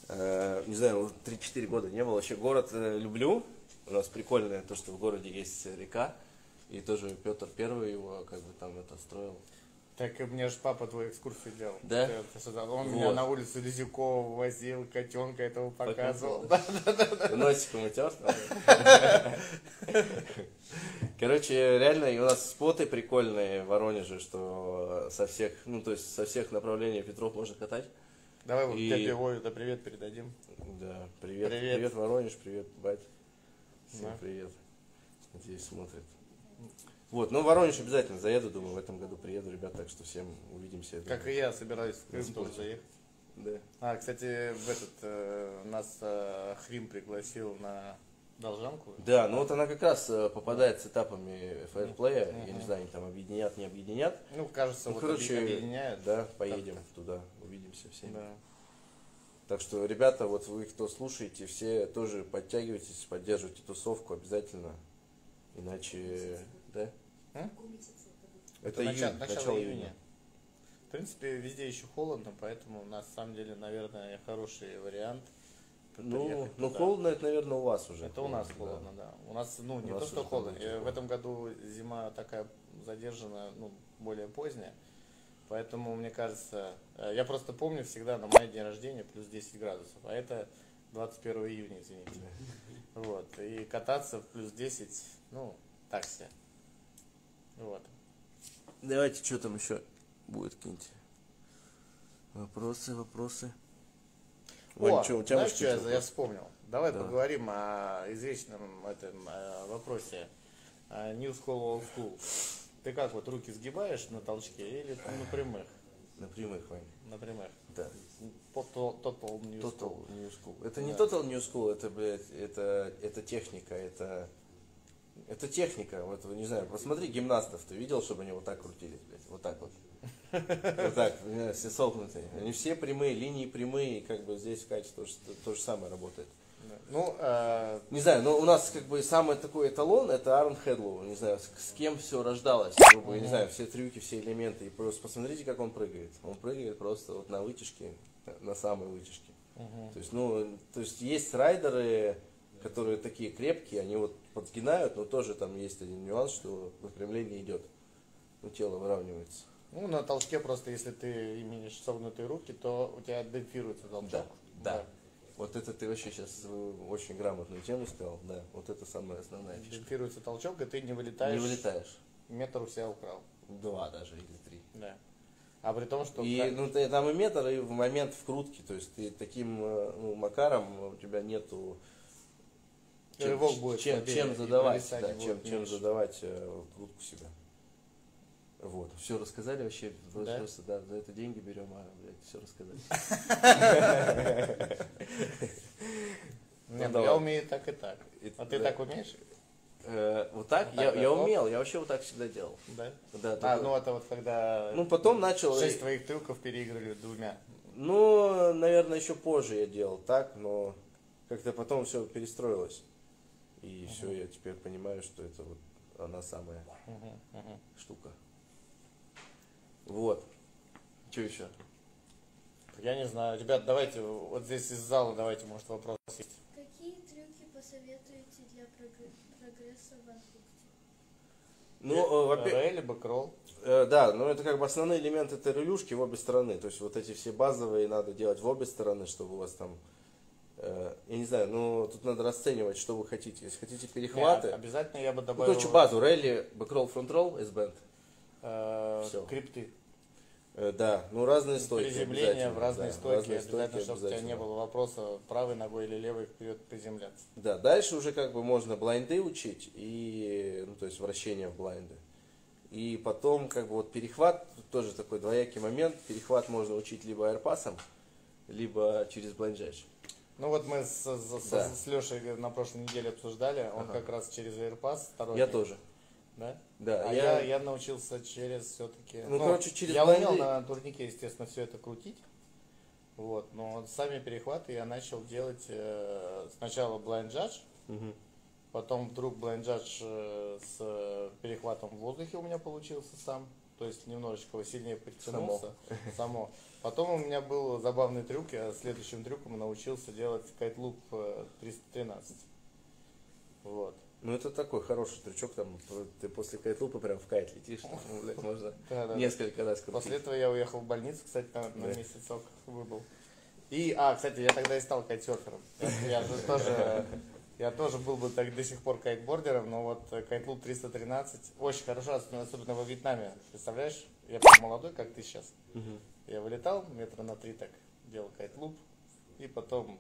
Э, не знаю, уже 3-4 года не было. Вообще город э, люблю. У нас прикольное то, что в городе есть река. И тоже Петр Первый его как бы там это строил. Так и мне же папа твою экскурсию делал. Да? Он Вот. меня на улицу Лизюкова возил, котенка этого показывал. Носиком утер. Короче, реально, и у нас споты прикольные в Воронеже, что со всех, ну, то есть со всех направлений Петров можно катать. Давай вот И- дяде Вою да привет передадим. Да, привет. Привет. Привет, Воронеж, привет, бать. Всем Да. привет. Надеюсь, смотрит. Вот, ну, в Воронеж обязательно заеду, думаю, в этом году приеду, ребят, так что всем увидимся. я Как и я собираюсь в Крым тоже заехать. Да. А, кстати, в этот э, нас э, Хрим пригласил на Должанку. Да, ну вот она как раз э, попадает с этапами фаерплея, я не знаю, они там объединят, не объединят. Ну, кажется, Ну, вот короче, объединяет. да, поедем туда, увидимся всеми. Да. Так что, ребята, вот вы, кто слушаете, все тоже подтягивайтесь, поддерживайте тусовку обязательно. Иначе, да? М? Это, начало, июнь, начало начало июня. июня. В принципе, везде еще холодно, поэтому на самом деле, наверное, хороший вариант. Ну, ну холодно, это, наверное, у вас уже. Это у нас да. холодно, да. У нас, ну, не У то, нас что холодно. тепло. В этом году зима такая задержанная, ну, более поздняя. Поэтому, мне кажется, э, я просто помню всегда на мой день рождения плюс 10 градусов, а это 21 июня, извините. Вот. И кататься в плюс 10, ну, так себе. Вот. Давайте, что там еще будет какие-нибудь вопросы, вопросы. Вань, О, чё, у тебя знаешь, что я, я вспомнил? Давай Давай. поговорим о извечном этом э, вопросе. Э, New School, Old School. Ты как, вот руки сгибаешь на толчке или на прямых? На прямых, Вань. На прямых. Да. Total, total New Total School. New School. Это не Да. Total New School, это, блядь, это, это техника, это, это техника. Вот, не знаю, посмотри гимнастов, ты видел, чтобы они вот так крутились, блядь, вот так вот. Вот так, все согнутые. Они все прямые, линии прямые, как бы здесь в качестве то, же- самое работает. Ну, э, Не знаю, но у нас как бы самый такой эталон это Аарон Хедлоу. Не знаю, с, с кем все рождалось. грубо, Я не знаю, все трюки, все элементы. И просто посмотрите, как он прыгает. Он прыгает просто вот на вытяжке, на самой вытяжке. То есть, ну, то есть есть райдеры, которые такие крепкие, они вот подгинают, но тоже там есть один нюанс, что выпрямление идет. Ну, тело выравнивается. ну, на толчке просто, если ты имеешь согнутые руки, то у тебя демпфируется толчок. Да, да. Вот это ты вообще сейчас очень грамотную тему сказал, да. Вот это самая основная фишка. Демпфируется толчок, и ты не вылетаешь. Не вылетаешь. Метр у себя украл. Два даже или три. Да. А при том, что... И как- ну, ты- там и метр, и в момент вкрутки. То есть ты таким э, ну, макаром у тебя нету Рывок будет чем, слабее, чем задавать, да, чем, чем задавать э, вкрутку себя. Вот. Все рассказали вообще. Да? Просто да, за это деньги берем, а блядь, все рассказали. Нет, Ну, я давай. умею так и так. А ты так умеешь? Э, вот так, я, так, да, я оп. умел, я вообще вот так всегда делал. Да? Да, А, ну это вот когда ну потом начал. шесть твоих трюков переиграли двумя. Ну, наверное, еще позже я делал так, но как-то потом все перестроилось. И все, я теперь понимаю, что это вот она самая мгм. штука. Вот. Что еще? Я не знаю. Ребят, давайте, вот здесь из зала давайте, может, вопрос есть. Какие трюки посоветуете для прогр- прогресса в анфукте? Ну, э, во-пе- Рэй либо кролл. Э, да, но это как бы основные элементы этой релюшки в обе стороны. То есть вот эти все базовые надо делать в обе стороны, чтобы у вас там, э, я не знаю, ну тут надо расценивать, что вы хотите. Если хотите перехваты, Не, обязательно я бы ну, добавил короче, базу, релли, бэкролл, фронт-ролл, S-бенд. э, Всё. крипты. Э, да, ну разные стойки. Приземление обязательно, в разные да, стойки. разные обязательно, стойки чтобы у тебя не обязательно. было вопроса, правой ногой или левой вперед приземляться. Да, дальше уже как бы можно блайнды учить, и, ну, то есть вращение в блайнды. И потом, как бы вот перехват, тоже такой двоякий момент. Перехват можно учить либо аэрпасом, либо через блайнджедж. Ну вот мы с, с, Да. с Лешей на прошлой неделе обсуждали, он Ага. как раз через AirPass второй. Я тоже. Да? Да, а я- я... Я, научился через все-таки. Ну, короче, через Я умел на турнике, естественно, все это крутить. Вот, но сами перехваты я начал делать э, сначала blind judge, Мгм. потом вдруг blind judge э, с перехватом в воздухе у меня получился сам, то есть немножечко сильнее подтянулся само. Потом у меня был забавный трюк, я следующим трюком научился делать кайтлуп э, 313. Вот. Ну это такой хороший трючок, там ты после кайтлупа прям в кайт летишь, ну, блядь, можно Да, да. несколько раз крутить. После этого я уехал в больницу, кстати, на, на Да. месяцок выбыл. И, а, кстати, я тогда и стал кайтсерфером. Я же тоже, я тоже был бы так до сих пор кайтбордером, но вот э, кайтлуп 313 очень хорошо, особенно во Вьетнаме. Представляешь, я был молодой, как ты сейчас. Мгм. Я вылетал метра на три так, делал кайтлуп, и потом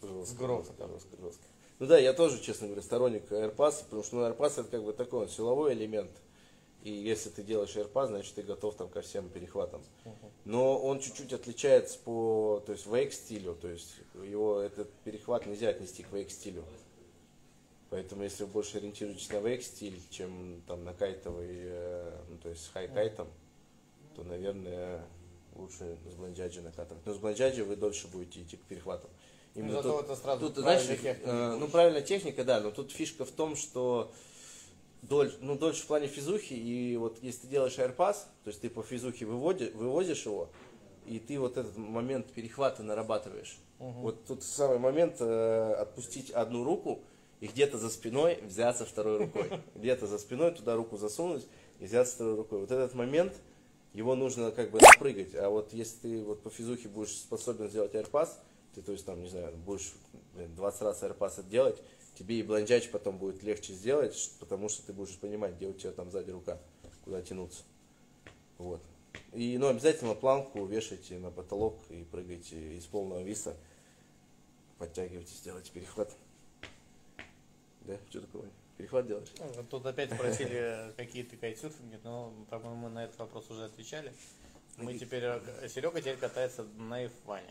Жестко, С грохотом. жестко, жестко, жестко. Ну да, я тоже, честно говоря, сторонник AirPass, потому что ну, AirPass это как бы такой он силовой элемент. И если ты делаешь AirPass, значит ты готов там ко всем перехватам. Но он чуть-чуть отличается по, то есть wake стилю, то есть его этот перехват нельзя отнести к wake стилю. Поэтому если вы больше ориентируетесь на wake стиль, чем там на кайтовый, э, ну то есть с хай кайтом, то, наверное, лучше с бланджаджи накатывать. Но с бланджаджи вы дольше будете идти к перехватам. ну, Именно тут- это сразу Тут, знаешь, техника. э, ну правильная техника, да, но тут фишка в том, что дольше, ну, дольше в плане физухи, и вот если ты делаешь AirPass, то есть ты по физухе выводи, вывозишь его, и ты вот этот момент перехвата нарабатываешь. Вот тут самый момент э, отпустить одну руку и где-то за спиной взяться второй рукой. Где-то за спиной туда руку засунуть и взяться второй рукой. Вот этот момент, его нужно как бы напрыгать. А вот если ты вот по физухе будешь способен сделать AirPass, ты, то есть там, не знаю, будешь блин, 20 раз AirPass делать, тебе и бланджач потом будет легче сделать, потому что ты будешь понимать, где у тебя там сзади рука, куда тянуться. Вот. И, ну, обязательно планку вешайте на потолок и прыгайте из полного виса. Подтягивайтесь, делайте перехват. Да, что такое? Перехват делаешь? Ну, Тут опять спросили, какие ты кайтсерфинги, но, по-моему, мы на этот вопрос уже отвечали. Мы теперь, Серега теперь катается на F1.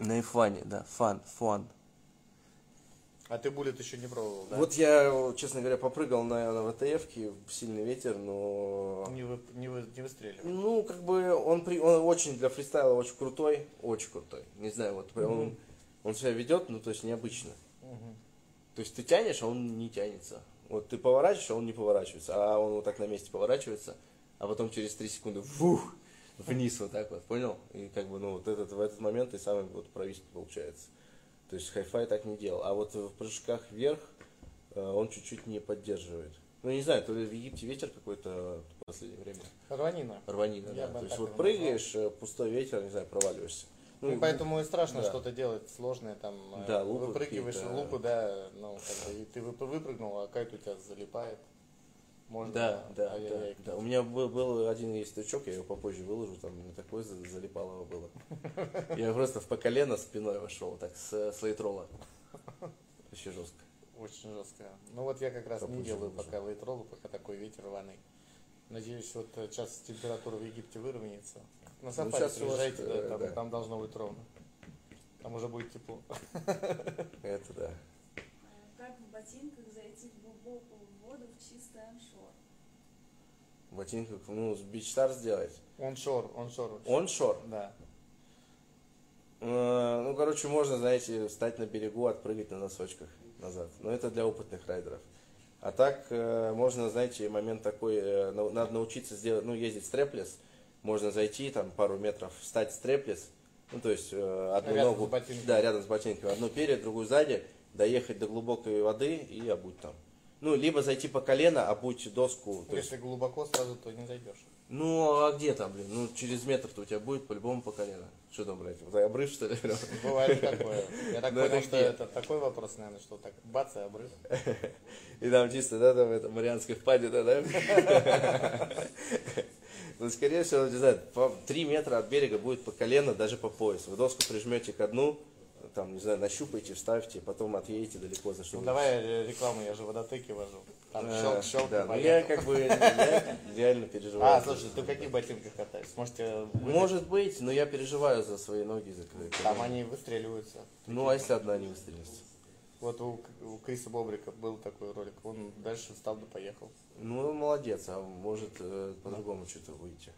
На F1, да, фан, фан. А ты буллет еще не пробовал, да? Вот я, честно говоря, попрыгал на, на ВТФ-ке, сильный ветер, но... Не, вы, не, вы, не выстреливай. Ну, как бы он, при, он очень для фристайла очень крутой, очень крутой. Не знаю, вот прям он, он себя ведет, ну, то есть необычно. То есть ты тянешь, а он не тянется. Вот ты поворачиваешь, а он не поворачивается. А он вот так на месте поворачивается, а потом через 3 секунды вух, вниз вот так вот, понял? И как бы, ну, вот этот, в этот момент ты самый вот правитель получается. То есть хай-фай так не делал. А вот в прыжках вверх э, он чуть-чуть не поддерживает. Ну, не знаю, то ли в Египте ветер какой-то в последнее время. Рванина. Рванина, Я да. То есть вот прыгаешь, э, пустой ветер, не знаю, проваливаешься. Ну, поэтому и страшно да. что-то делать сложное, там, э, Да, лупы выпрыгиваешь, лупы, да, ну, как бы, и ты вып- выпрыгнул, а кайт у тебя залипает. Можно, Да, да, да, ай-яй-яй. да. У меня был, был один есть стрючок, я его попозже выложу, там не такое за- залипалово было. Я просто в по колено спиной вошел, так с, с лейтрола. Вообще жестко. Очень жестко. Ну вот я как раз не Попозже делаю выложу. пока лейтроллу, пока такой ветер рваный. Надеюсь, вот э, сейчас температура в Египте выровняется. На сафари щас у вас, приезжайте, да, э, там, да. там должно быть ровно. Там уже будет тепло. Это да. А Как в ботинках зайти в глубокую чистый аншор? В ботинках, ну, с бичстар сделать. Оншор, оншор. Оншор. Да. Э, Ну, короче, можно, знаете, встать на берегу, отпрыгать на носочках назад. Но это для опытных райдеров. А так, э, можно, знаете, момент такой, э, на- надо научиться сделать, ну, ездить стреплес. Можно зайти, там, пару метров, встать стреплес. Ну, то есть, одну Рядом ногу, с да, рядом с ботинком, одну перед, другую сзади, доехать до глубокой воды и обуть там. Ну, либо зайти по колено, обуть доску. то есть- Если глубоко сразу, то не зайдешь. ну, а где там, блин? Ну, через метр-то у тебя будет по-любому по колено. Что там, блядь, обрыв, что ли? Бывает такое. Я так Ну, понял, что это такой вопрос, наверное, что так бац и обрыв. И там чисто, да, там это Марианская впадина, да? Ну, скорее всего, не знаю, по 3 метра от берега будет по колено, даже по пояс. Вы доску прижмете к дну, там, не знаю, нащупайте, вставьте, потом отъедете далеко за что Ну давай э, рекламу, я же водотеки вожу. Там щелк, щелк, да, ну я поехал. как бы я реально переживаю. А, слушай, ты в каких ботинках катаешься? Может, тебе выдать? Может быть, но я переживаю за свои ноги. За Там они выстреливаются. Ну, а если одна не выстрелится? Вот у, у Криса Бобрика был такой ролик, он дальше встал да поехал. Ну, молодец, а может э, по-другому что-то выйти.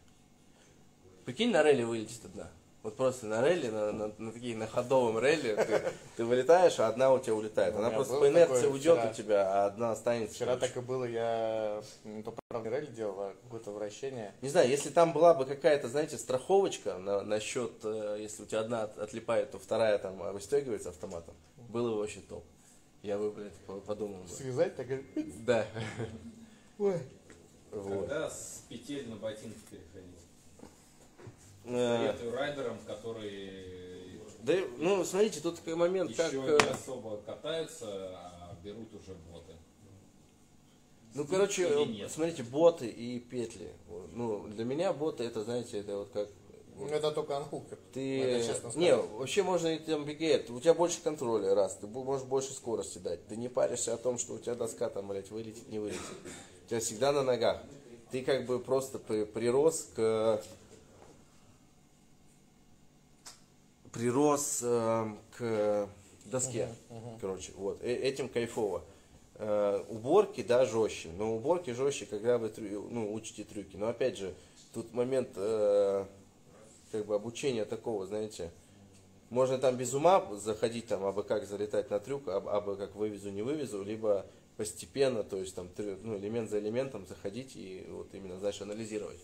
Прикинь, на релли вылетит одна. Вот просто на релли, на, на, на такие, на ходовом релли, ты, ты вылетаешь, а одна у тебя улетает. Она просто по инерции уйдет вчера. у тебя, а одна останется. Вчера короче. так и было, я не то правда релли делал, а какое-то вращение. Не знаю, если там была бы какая-то, знаете, страховочка на, на счет, э, если у тебя одна от- отлипает, то вторая там э, выстегивается автоматом, было бы вообще топ. Я бы, блядь, по- подумал бы. Связать, так и... Да. Ой. Вот. Когда с петель на ботинки переходить? Э, Советую райдерам, которые Да, ну, смотрите, тут такой момент, еще как... не э, особо катаются, а берут уже боты. Ну, короче, э, нет? смотрите, боты и петли. Ну, для меня боты, это, знаете, это вот как... Ну, это только анхукер. Ты... Это честно Не, вообще можно и там бегает. У тебя больше контроля, раз. Ты можешь больше скорости дать. Ты не паришься о том, что у тебя доска там, блядь, вылетит, не вылетит. У тебя всегда на ногах. Ты как бы просто при- прирос к... Прирос э, к доске. Короче, вот. Э- этим кайфово. Э, уборки, да, жестче. Но уборки жестче, когда вы трю- ну, учите трюки. Но опять же, тут момент э, как бы обучения такого, знаете, можно там без ума заходить, там, абы как залетать на трюк, абы, абы как вывезу, не вывезу, либо постепенно, то есть там ну, элемент за элементом заходить и вот именно, знаешь, анализировать.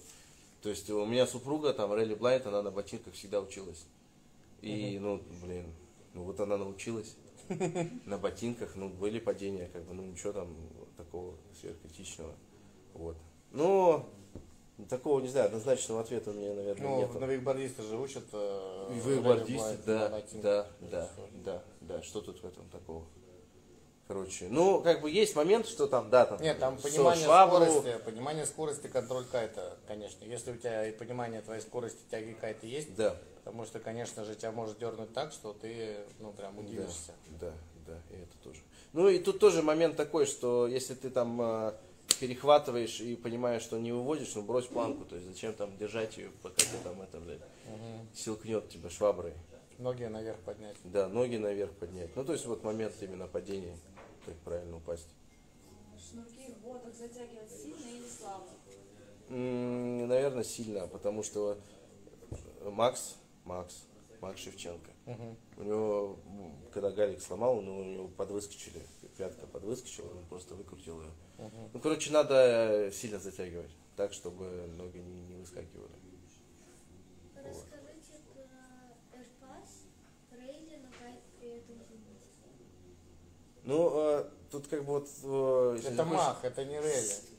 То есть у меня супруга, там, Релли Блайт, она на ботинках всегда училась. И, ну, блин, ну вот она научилась на ботинках, ну, были падения, как бы, ну, ничего там такого сверхкритичного. Вот. Ну, такого, не знаю, однозначного ответа у меня, наверное, Ну, нет. на вейкбордисты же учат. э, вейкбордисты, да, ботинках. да, да, да, да, что тут в этом такого? Короче, ну, как бы есть момент, что там, да, там, Нет, там понимание швабру, скорости, понимание скорости, контроль кайта, конечно. Если у тебя и понимание твоей скорости, тяги кайта есть, Да, потому что, конечно же, тебя может дернуть так, что ты, ну, прям удивишься. да, да, и это тоже. Ну, и тут тоже момент такой, что если ты там э, перехватываешь и понимаешь, что не выводишь, ну, брось планку, то есть зачем там держать ее, пока ты там это, блядь, силкнет тебя шваброй. Ноги наверх поднять. Да, ноги наверх поднять. Ну, то есть вот момент именно падения, как правильно упасть. Шнурки в ботах затягивать сильно или слабо? М, Наверное, сильно, потому что Макс, Макс, Макс Шевченко, у него, когда Гарик сломал, ну, у него подвыскочили, пятка подвыскочила, он просто выкрутил ее. Ну, короче, надо сильно затягивать, так, чтобы ноги не, не выскакивали. Расскажите про AirPass, рейли, но кайт при этом зенит. Ну, э, тут как бы вот... э, Это мах, это не релли.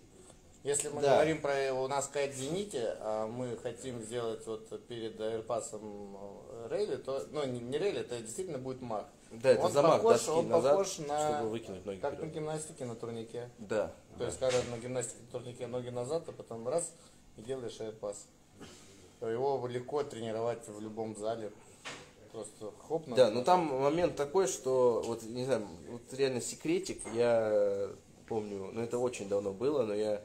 Если мы Да. говорим про у нас кайт зените, а мы хотим сделать вот перед аэрпасом э, релли, то, ну не, не релли, это действительно будет мах. Да, это он замах похож, доски он назад, похож на, чтобы выкинуть ноги как на вперед. гимнастике на турнике. Да. То есть, когда на гимнастике на турнике ноги назад, а потом раз и делаешь аэрпас. Его легко тренировать в любом зале. Просто хоп, Да, но там момент такой, что, вот, не знаю, вот реально секретик, я помню, ну это очень давно было, но я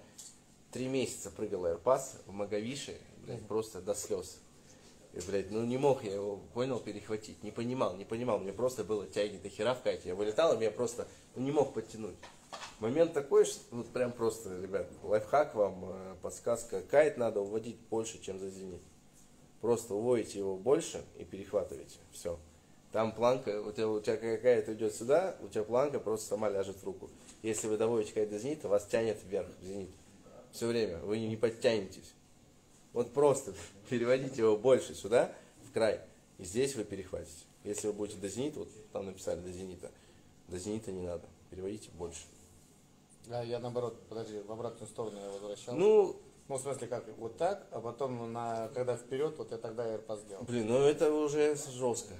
три месяца прыгал аэрпас в Маговише, блядь, просто до слез. И, блядь, ну не мог я его, понял, перехватить, не понимал, не понимал, мне просто было тяги до хера в кайте, я вылетал, и меня просто, ну не мог подтянуть. Момент такой, что вот прям просто, ребят, лайфхак вам, э, подсказка, кайт надо уводить больше, чем за зенит. Просто уводите его больше и перехватываете. Все. Там планка, у тебя, у тебя какая-то идет сюда, у тебя планка просто сама ляжет в руку. Если вы доводите кайт до зенита, вас тянет вверх, в зенит. Все время. Вы не подтянетесь. Вот просто переводите его больше сюда, в край. И здесь вы перехватите. Если вы будете до зенита, вот там написали до зенита, до зенита не надо. Переводите больше. А я наоборот, подожди, в обратную сторону я возвращал. Ну, Ну, в смысле как, вот так, а потом, на, когда вперед, вот я тогда AirPods сделал. блин, ну это уже жестко.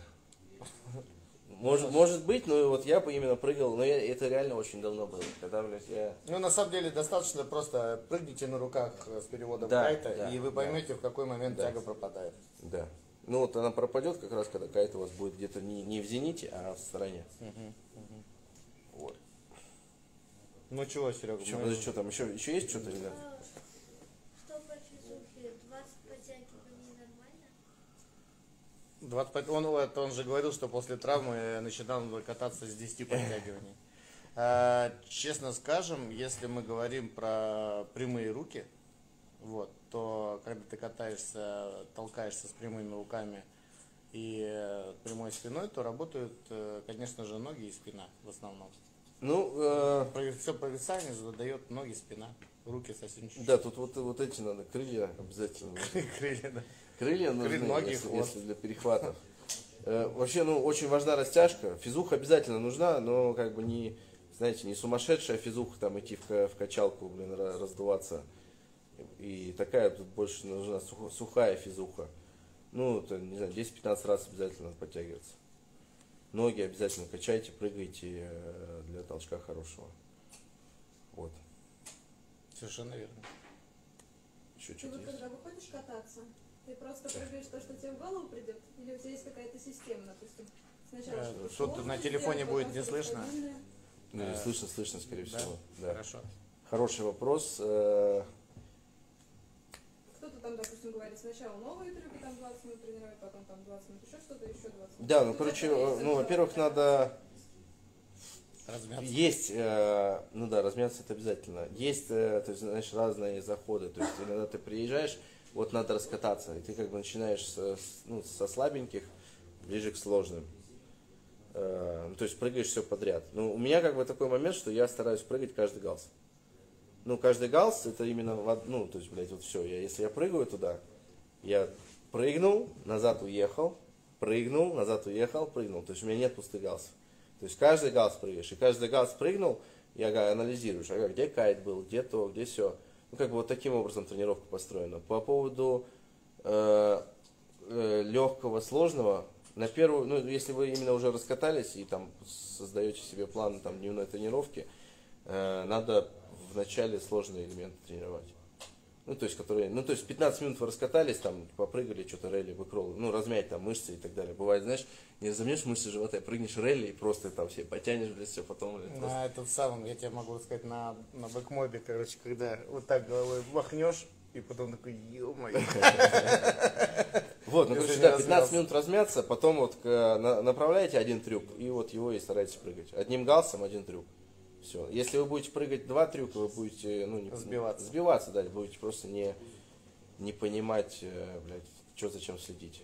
Может, может быть, но вот я бы именно прыгал, но я, это реально очень давно было. Когда, блядь, я... Ну, на самом деле, достаточно просто прыгните на руках с переводом Да, кайта, да, и вы да. поймете, в какой момент Да. тяга пропадает. Да. Ну вот она пропадет как раз, когда кайт у вас будет где-то не, не в зените, а в стороне. Вот. Ну чего, Серега? Что, мы- подожди, что там, еще, еще есть что-то или да? А, Что по физухе? 20 подтягиваний нормально? 25 он, он же говорил, что после травмы начинал кататься с 10 подтягиваний. А, честно скажем, если мы говорим про прямые руки, вот, то когда ты катаешься, толкаешься с прямыми руками и э, прямой спиной, то работают, э, конечно же, ноги и спина в основном. Ну, э, Все провисание задает ноги, спина, руки совсем чуть-чуть. да, тут вот, вот эти надо, крылья обязательно. Крылья, да. Крылья нужны, ноги, если, хвост. если для перехватов. Э, Вообще, ну, очень важна растяжка. Физуха обязательно нужна, но как бы не, знаете, не сумасшедшая физуха, там идти в, в качалку, блин, ра- раздуваться. И такая тут больше нужна сухая физуха. Ну, это, не знаю, 10-15 раз обязательно надо подтягиваться. Ноги обязательно качайте, прыгайте э, для толчка хорошего. Вот. Совершенно верно. Еще что-то когда выходишь кататься, ты просто прыгаешь то, что тебе в голову придет? Или у тебя есть какая-то система, допустим? Сначала Э, что-то на телефоне сделать, будет не слышно? Ну, Э, слышно, слышно, скорее да? всего. Да. Хорошо. Хороший вопрос. Э, Кто-то там, допустим, говорит, сначала новые трюки, там 20 минут тренировать, потом там 20 минут, еще что-то, еще 20 минут. Да, ну, Тут короче, ну, во-первых, надо... Размяться. Есть, э, ну да, размяться это обязательно. Есть, э, то есть, знаешь, разные заходы. То есть, иногда ты приезжаешь, вот надо раскататься, и ты как бы начинаешь со, ну, со слабеньких, ближе к сложным. Э, ну, то есть, прыгаешь все подряд. Ну, у меня как бы такой момент, что я стараюсь прыгать каждый галс. Ну, каждый галс это именно в од- ну, то есть, блядь, вот все. Я, если я прыгаю туда, я прыгнул, назад уехал, прыгнул, назад уехал, прыгнул. То есть у меня нет пустых галсов. То есть каждый галс прыгаешь. И каждый галс прыгнул, я анализируешь, ага, где кайт был, где то, где все. Ну, как бы вот таким образом тренировка построена. По поводу э, легкого, сложного, на первую, ну, если вы именно уже раскатались и там создаете себе план там, дневной тренировки, э, надо вначале сложные элементы тренировать. Ну, то есть, которые, ну, то есть 15 минут вы раскатались, там, попрыгали, что-то релли, выкролы, ну, размять там мышцы и так далее. Бывает, знаешь, не разомнешь мышцы живота, прыгнешь релли и просто там все потянешь, блядь, все потом, блядь, просто- На этом самом, я тебе могу сказать, на, на бэкмобе, короче, когда вот так головой махнешь, и потом такой, ё-моё. Вот, ну, короче, да, 15 размялся. минут размяться, потом вот на- направляете один трюк, и вот его и старайтесь прыгать. Одним галсом один трюк. Все. Если вы будете прыгать два трюка, вы будете, ну, не, Сбиваться. Сбиваться, да, будете просто не, не понимать, э, блядь, что зачем следить.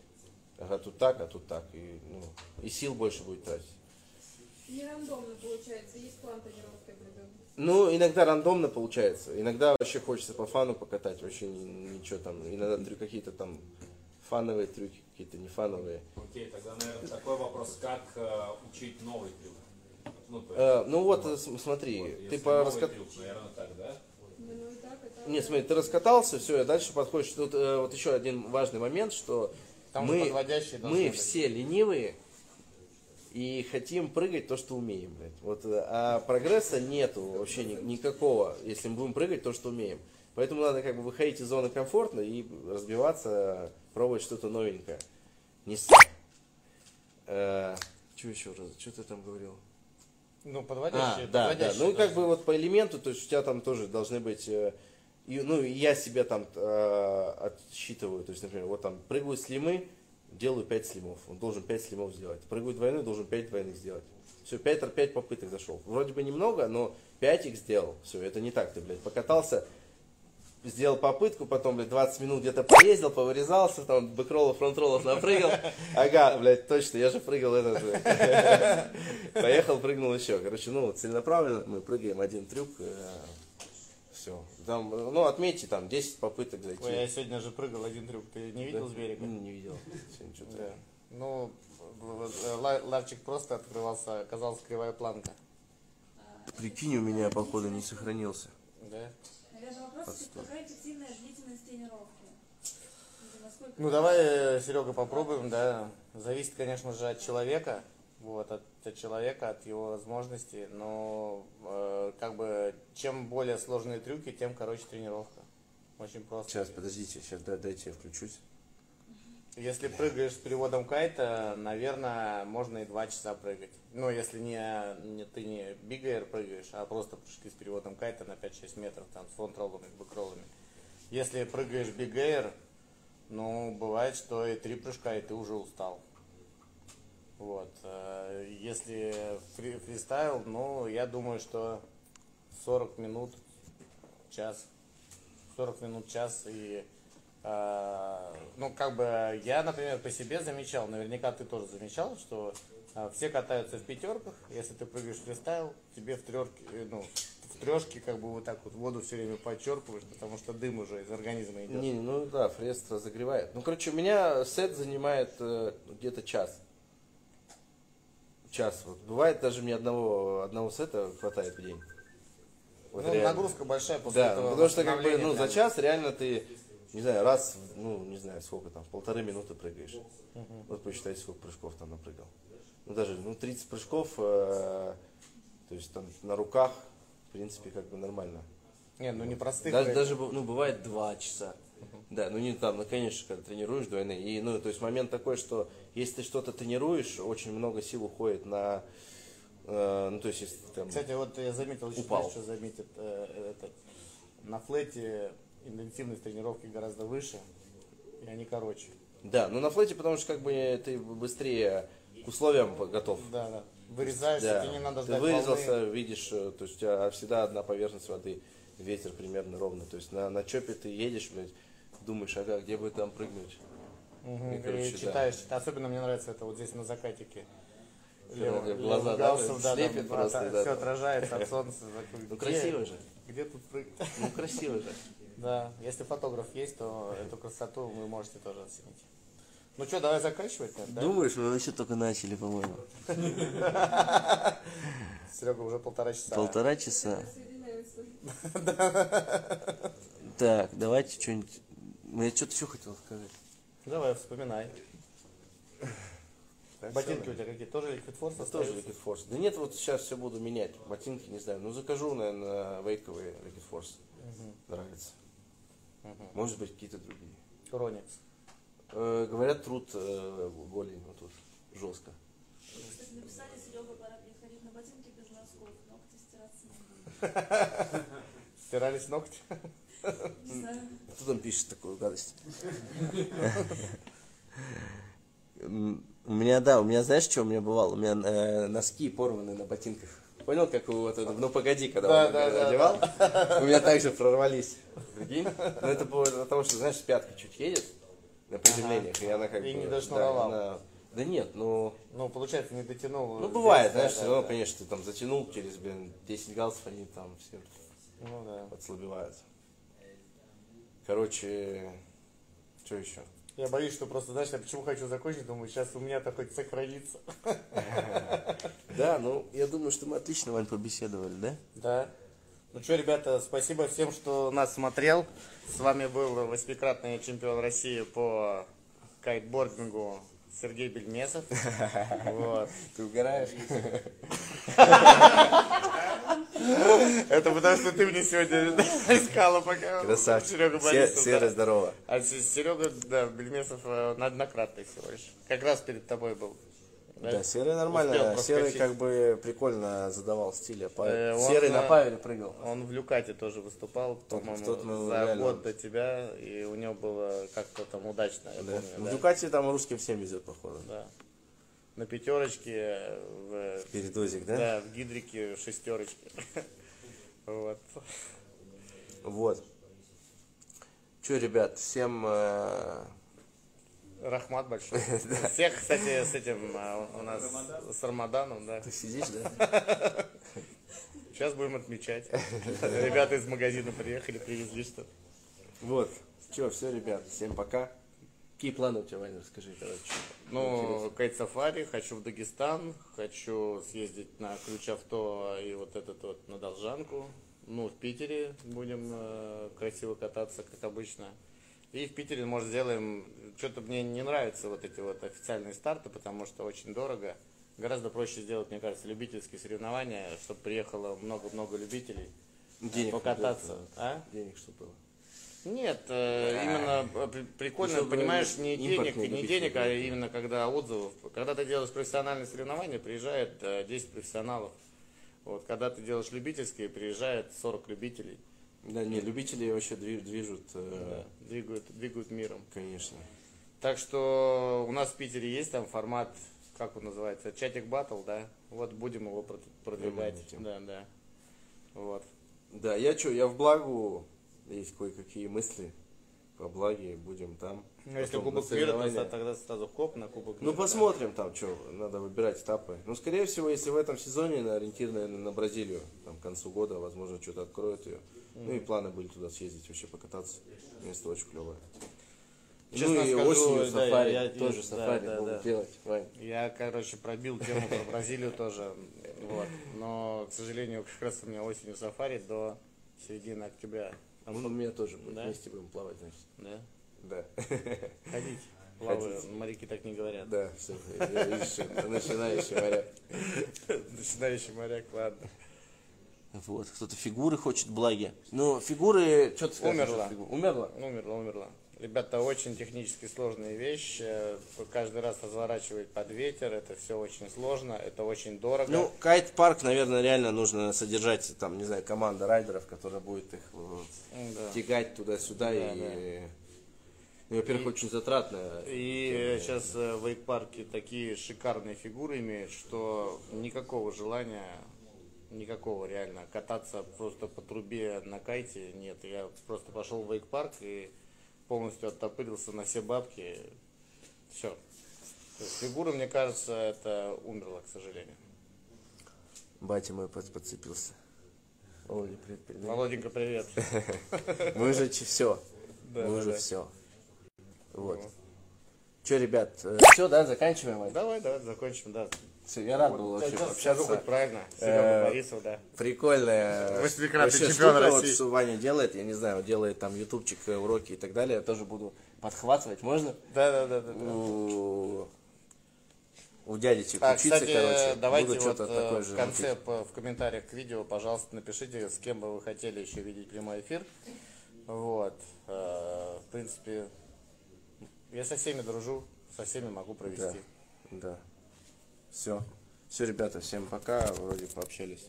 Ага, тут так, а тут так. И, ну, и сил больше будет тратить. Не рандомно получается, есть план тренировки определенный. Ну, иногда рандомно получается. Иногда вообще хочется по фану покатать. Вообще ни- ничего там. Иногда трю- какие-то там фановые трюки, какие-то не фановые. Окей, тогда, наверное, такой вопрос, как э, учить новый трюк? Ну, Э, ну вот, э, см- смотри, вот, ты по трюк, наверное, так, да? Ну, ну. Нет, смотри, ты раскатался, все, и дальше подходишь. Тут э, вот еще один важный момент, что Там мы, мы быть. все ленивые и хотим прыгать то, что умеем, блядь. Вот, э, а прогресса нету вообще ни- никакого, если мы будем прыгать то, что умеем. Поэтому надо как бы выходить из зоны комфортно и разбиваться, пробовать что-то новенькое. Не с... что еще раз? Что ты там говорил? Ну, А, подводящие. да, да. подводящие Ну, как бы вот по элементу, то есть у тебя там тоже должны быть, э, и, ну, я себя там э, отсчитываю, то есть, например, вот там прыгаю слимы, делаю 5 слимов, он должен 5 слимов сделать. Прыгаю двойной, должен 5 двойных сделать. Все, 5, 5 попыток зашел. Вроде бы немного, но 5 их сделал. Все, это не так, ты, блядь, покатался, сделал попытку, потом, блядь, 20 минут где-то поездил, повырезался, там, бэкроллов, фронтроллов напрыгал. Ага, блядь, точно, я же прыгал этот. Поехал, прыгнул еще. Короче, ну, целенаправленно мы прыгаем один трюк. Все. Там, ну, отметьте, там, 10 попыток зайти. Ой, я сегодня же прыгал один трюк. Ты не видел Да? с берега? Ну, Не видел. Да. Ну, ла- ларчик просто открывался, оказалась кривая планка. Прикинь, у меня, походу, не сохранился. Да? Наверное, вопрос, Постой. какая эффективная длительность тренировки? Это насколько- Ну давай, Серега, попробуем, да. Зависит, конечно же, от человека. Вот, от, от человека, от его возможностей. Но э, как бы чем более сложные трюки, тем короче тренировка. Очень просто. Сейчас, подождите, сейчас дайте я включусь. Если прыгаешь с переводом кайта, наверное, можно и два часа прыгать. Ну, если не, не ты не бигайер прыгаешь, а просто прыжки с переводом кайта на 5-6 метров, там, с фронт-роллами, бэк-роллами. Если прыгаешь бигайер, ну, бывает, что и три прыжка, и ты уже устал. Вот. э, Если фри- фристайл, ну, я думаю, что 40 минут, час. 40 минут, час и ну, как бы, я, например, по себе замечал, наверняка ты тоже замечал, что а, все катаются в пятерках, если ты прыгаешь фристайл, тебе в трёрке, э, ну, в трешке как бы вот так вот воду все время подчерпываешь, потому что дым уже из организма идет. Не, ну да, фрест разогревает. Ну, короче, у меня сет занимает э, где-то час. Час. Вот. Бывает даже мне одного, одного сета хватает в день. Вот ну, реально. нагрузка большая после Да, этого. потому что как бы, ну, за час реально ты, не знаю, раз, ну, не знаю, сколько там, полторы минуты прыгаешь. Вот посчитайте, сколько прыжков там напрыгал. Ну, даже, ну, 30 прыжков, э, то есть там на руках, в принципе, как бы нормально. Не, ну не простых. Даже, прыг- даже, ну, бывает два часа. Да, ну не там, ну конечно, когда тренируешь двойные. И, ну, то есть момент такой, что если ты что-то тренируешь, очень много сил уходит на, э, ну, то есть если ты там... Кстати, вот я заметил еще, Упал. что заметит, э, этот, на флете интенсивность тренировки гораздо выше, и они короче. Да, ну на флете, потому что как бы ты быстрее к условиям готов. Да, да. Вырезаешься, Да. тебе не надо ты ждать вырезался, волны. видишь, э, то есть у тебя всегда одна поверхность воды, ветер примерно ровный. То есть на, на чопе ты едешь, блядь, думаешь, ага, где бы там прыгнуть. Мгм, И, короче, и да. читаешь, особенно мне нравится это вот здесь на закатике. Тебе в глаза, да, слепит просто, да, все там. отражается от солнца. Ну красиво же. Где тут прыгать? Ну красиво же. Да, если фотограф есть, то эту красоту вы можете тоже оценить. Ну что, давай заканчивать? нет, да? Думаешь, мы вообще только начали, по-моему. Серега уже полтора часа. Полтора часа. Так, давайте что-нибудь. Ну, Я что-то еще хотел сказать. Давай, вспоминай. Ботинки у тебя какие? Тоже Liquid Force Это тоже остаются? Liquid Force. Да нет, вот сейчас все буду менять. Ботинки, не знаю. Ну закажу, наверное, вейковые Liquid Force. Нравится. Может быть, какие-то другие. Роникс. Э, говорят, труд э, голень вот тут жестко. Кстати, написали, Серега, пора переходить на ботинки без носков. Ногти стираться не будут. Стирались ногти? Не знаю. Кто там пишет такую гадость? У меня, да, у меня, знаешь, что у меня бывало? У меня э, носки порваны на ботинках. Понял, как у вот этого, ну погоди, когда Да, он да, да, одевал? У меня также прорвались. Прикинь? Но это было от того, что, знаешь, пятка чуть едет на приземлениях, и она как И бы... не да, дошнуровал. она- Да нет, ну... Ну, получается, не дотянул. Ну, бывает, здесь, да, знаешь, да, все равно, да. конечно, ты там затянул через, блин, 10 галсов, они там все Ну да. подслабевают. Короче, что еще? Я боюсь, что просто, знаешь, я почему хочу закончить, думаю, сейчас у меня-то хоть сохранится. Да, ну, я думаю, что мы отлично, Вань, побеседовали, да? Да. Ну что, ребята, спасибо всем, что нас смотрел. С вами был восьмикратный чемпион России по кайтбордингу Сергей Бельмесов. Вот. Ты угораешь? Это потому, что ты мне сегодня искала, пока Красавчик. Серега Борисов. Серый, здорово. А Серега, да, Бельмесов э, неоднократный всего лишь. Как раз перед тобой был. Да, Серый нормально. Серый проскочить. как бы прикольно задавал стиль. а Э, Серый на- на Павеле прыгал. Он в Люкате тоже выступал, по-моему, мы за год до тебя, и у него было как-то там удачно, я помню. В да. Дукате там русским всем везет, походу. Да. На пятерочке, в, Передозик, да? да, в гидрике шестерочке. Вот. Вот. Че, ребят, всем э, Рахмат большой. Всех, кстати, с этим а, у нас с Рамаданом, да. ты сидишь, да? Сейчас будем отмечать. Ребята из магазина приехали, привезли что-то. Вот. Че, все, ребят, всем пока. Какие планы у тебя, Ваня, расскажи, короче. Ну, кайт-сафари, хочу в Дагестан, хочу съездить на ключ-авто и вот этот вот на Должанку. Ну, в Питере будем э, красиво кататься, как обычно. И в Питере, может, сделаем... Что-то мне не нравятся вот эти вот официальные старты, потому что очень дорого. Гораздо проще сделать, мне кажется, любительские соревнования, чтобы приехало много-много любителей э, Денег покататься. А? Денег что было? Нет, э, именно э, при- прикольно, Чтобы понимаешь, не денег, не денег, а именно когда отзывов. Когда ты делаешь профессиональные соревнования, приезжает э, 10 профессионалов. Вот, когда ты делаешь любительские, приезжает 40 любителей. Да, не, любители вообще дви- движут, э, Да, двигают, двигают миром. конечно. Так что у нас в Питере есть там формат, как он называется, чатик батл, да? Вот будем его прод- продвигать. Да, да. Вот. Да, я что, я в благу, есть кое-какие мысли по благе, будем там. Ну, если Кубок мира, то тогда сразу хоп на Кубок Ну, мира. посмотрим там, что, надо выбирать этапы. Ну, скорее всего, если в этом сезоне, на ориентир, наверное, на Бразилию, там, к концу года, возможно, что-то откроют ее. Ну, и планы были туда съездить, вообще покататься. Место очень клевое. Честно ну, и скажу, осенью да, сафари, я- тоже сафари да, могут да. делать, Вань. Я, короче, пробил тему про Бразилию тоже. Вот. Но, к сожалению, как раз у меня осенью сафари до середины октября. Ну, у меня тоже будет, Да? вместе будем плавать, значит. Да? Да. Ходить. Плаваю. Моряки так не говорят. Да, все, начинающий моряк. Начинающий моряк, ладно. Вот, кто-то фигуры хочет, благи. Ну, фигуры, что ты скажешь? Умерла. Умерла? Умерла, умерла. Ребята, очень технически сложная вещь. Э, Каждый раз разворачивать под ветер. Это все очень сложно. Это очень дорого. Ну, кайт-парк, наверное, реально нужно содержать, там, не знаю, команда райдеров, которая будет их вот, М, да. тягать туда-сюда. Да, и, ну, во-первых, очень затратно. И сейчас э, в вейк-парке такие шикарные фигуры имеют, что никакого желания, никакого реально кататься просто по трубе на кайте нет. Я просто пошел в вейк-парк и полностью оттопырился на все бабки. Все. Фигура, мне кажется, это умерла, к сожалению. Батя мой под- подцепился. Володя, привет, передай. Володенька, привет. Мы уже все. Мы уже все. Вот. Че, ребят, все, да, заканчиваем? Давай, давай, закончим, да. Все, я рад был вообще пообщаться. хоть правильно. Э, Серега Борисов, да. Прикольная Восьмикратный чемпион штука, вот, России. что Ваня делает, я не знаю, делает там ютубчик, э, уроки и так далее, я тоже буду подхватывать, можно? Да, да, да, да. да. У, у дядечек А, учиться, кстати, короче, давайте буду вот э, такое в конце в комментариях к видео, пожалуйста, напишите, с кем бы вы хотели еще видеть прямой эфир. Вот. Э, В принципе, я со всеми дружу, со всеми могу Да, провести. да. Все. Все, ребята, всем пока, вроде пообщались.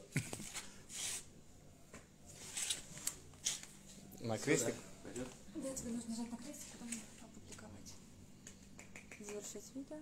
На крестик. Да, тебе нужно нажать на крестик, потом опубликовать. Завершить видео.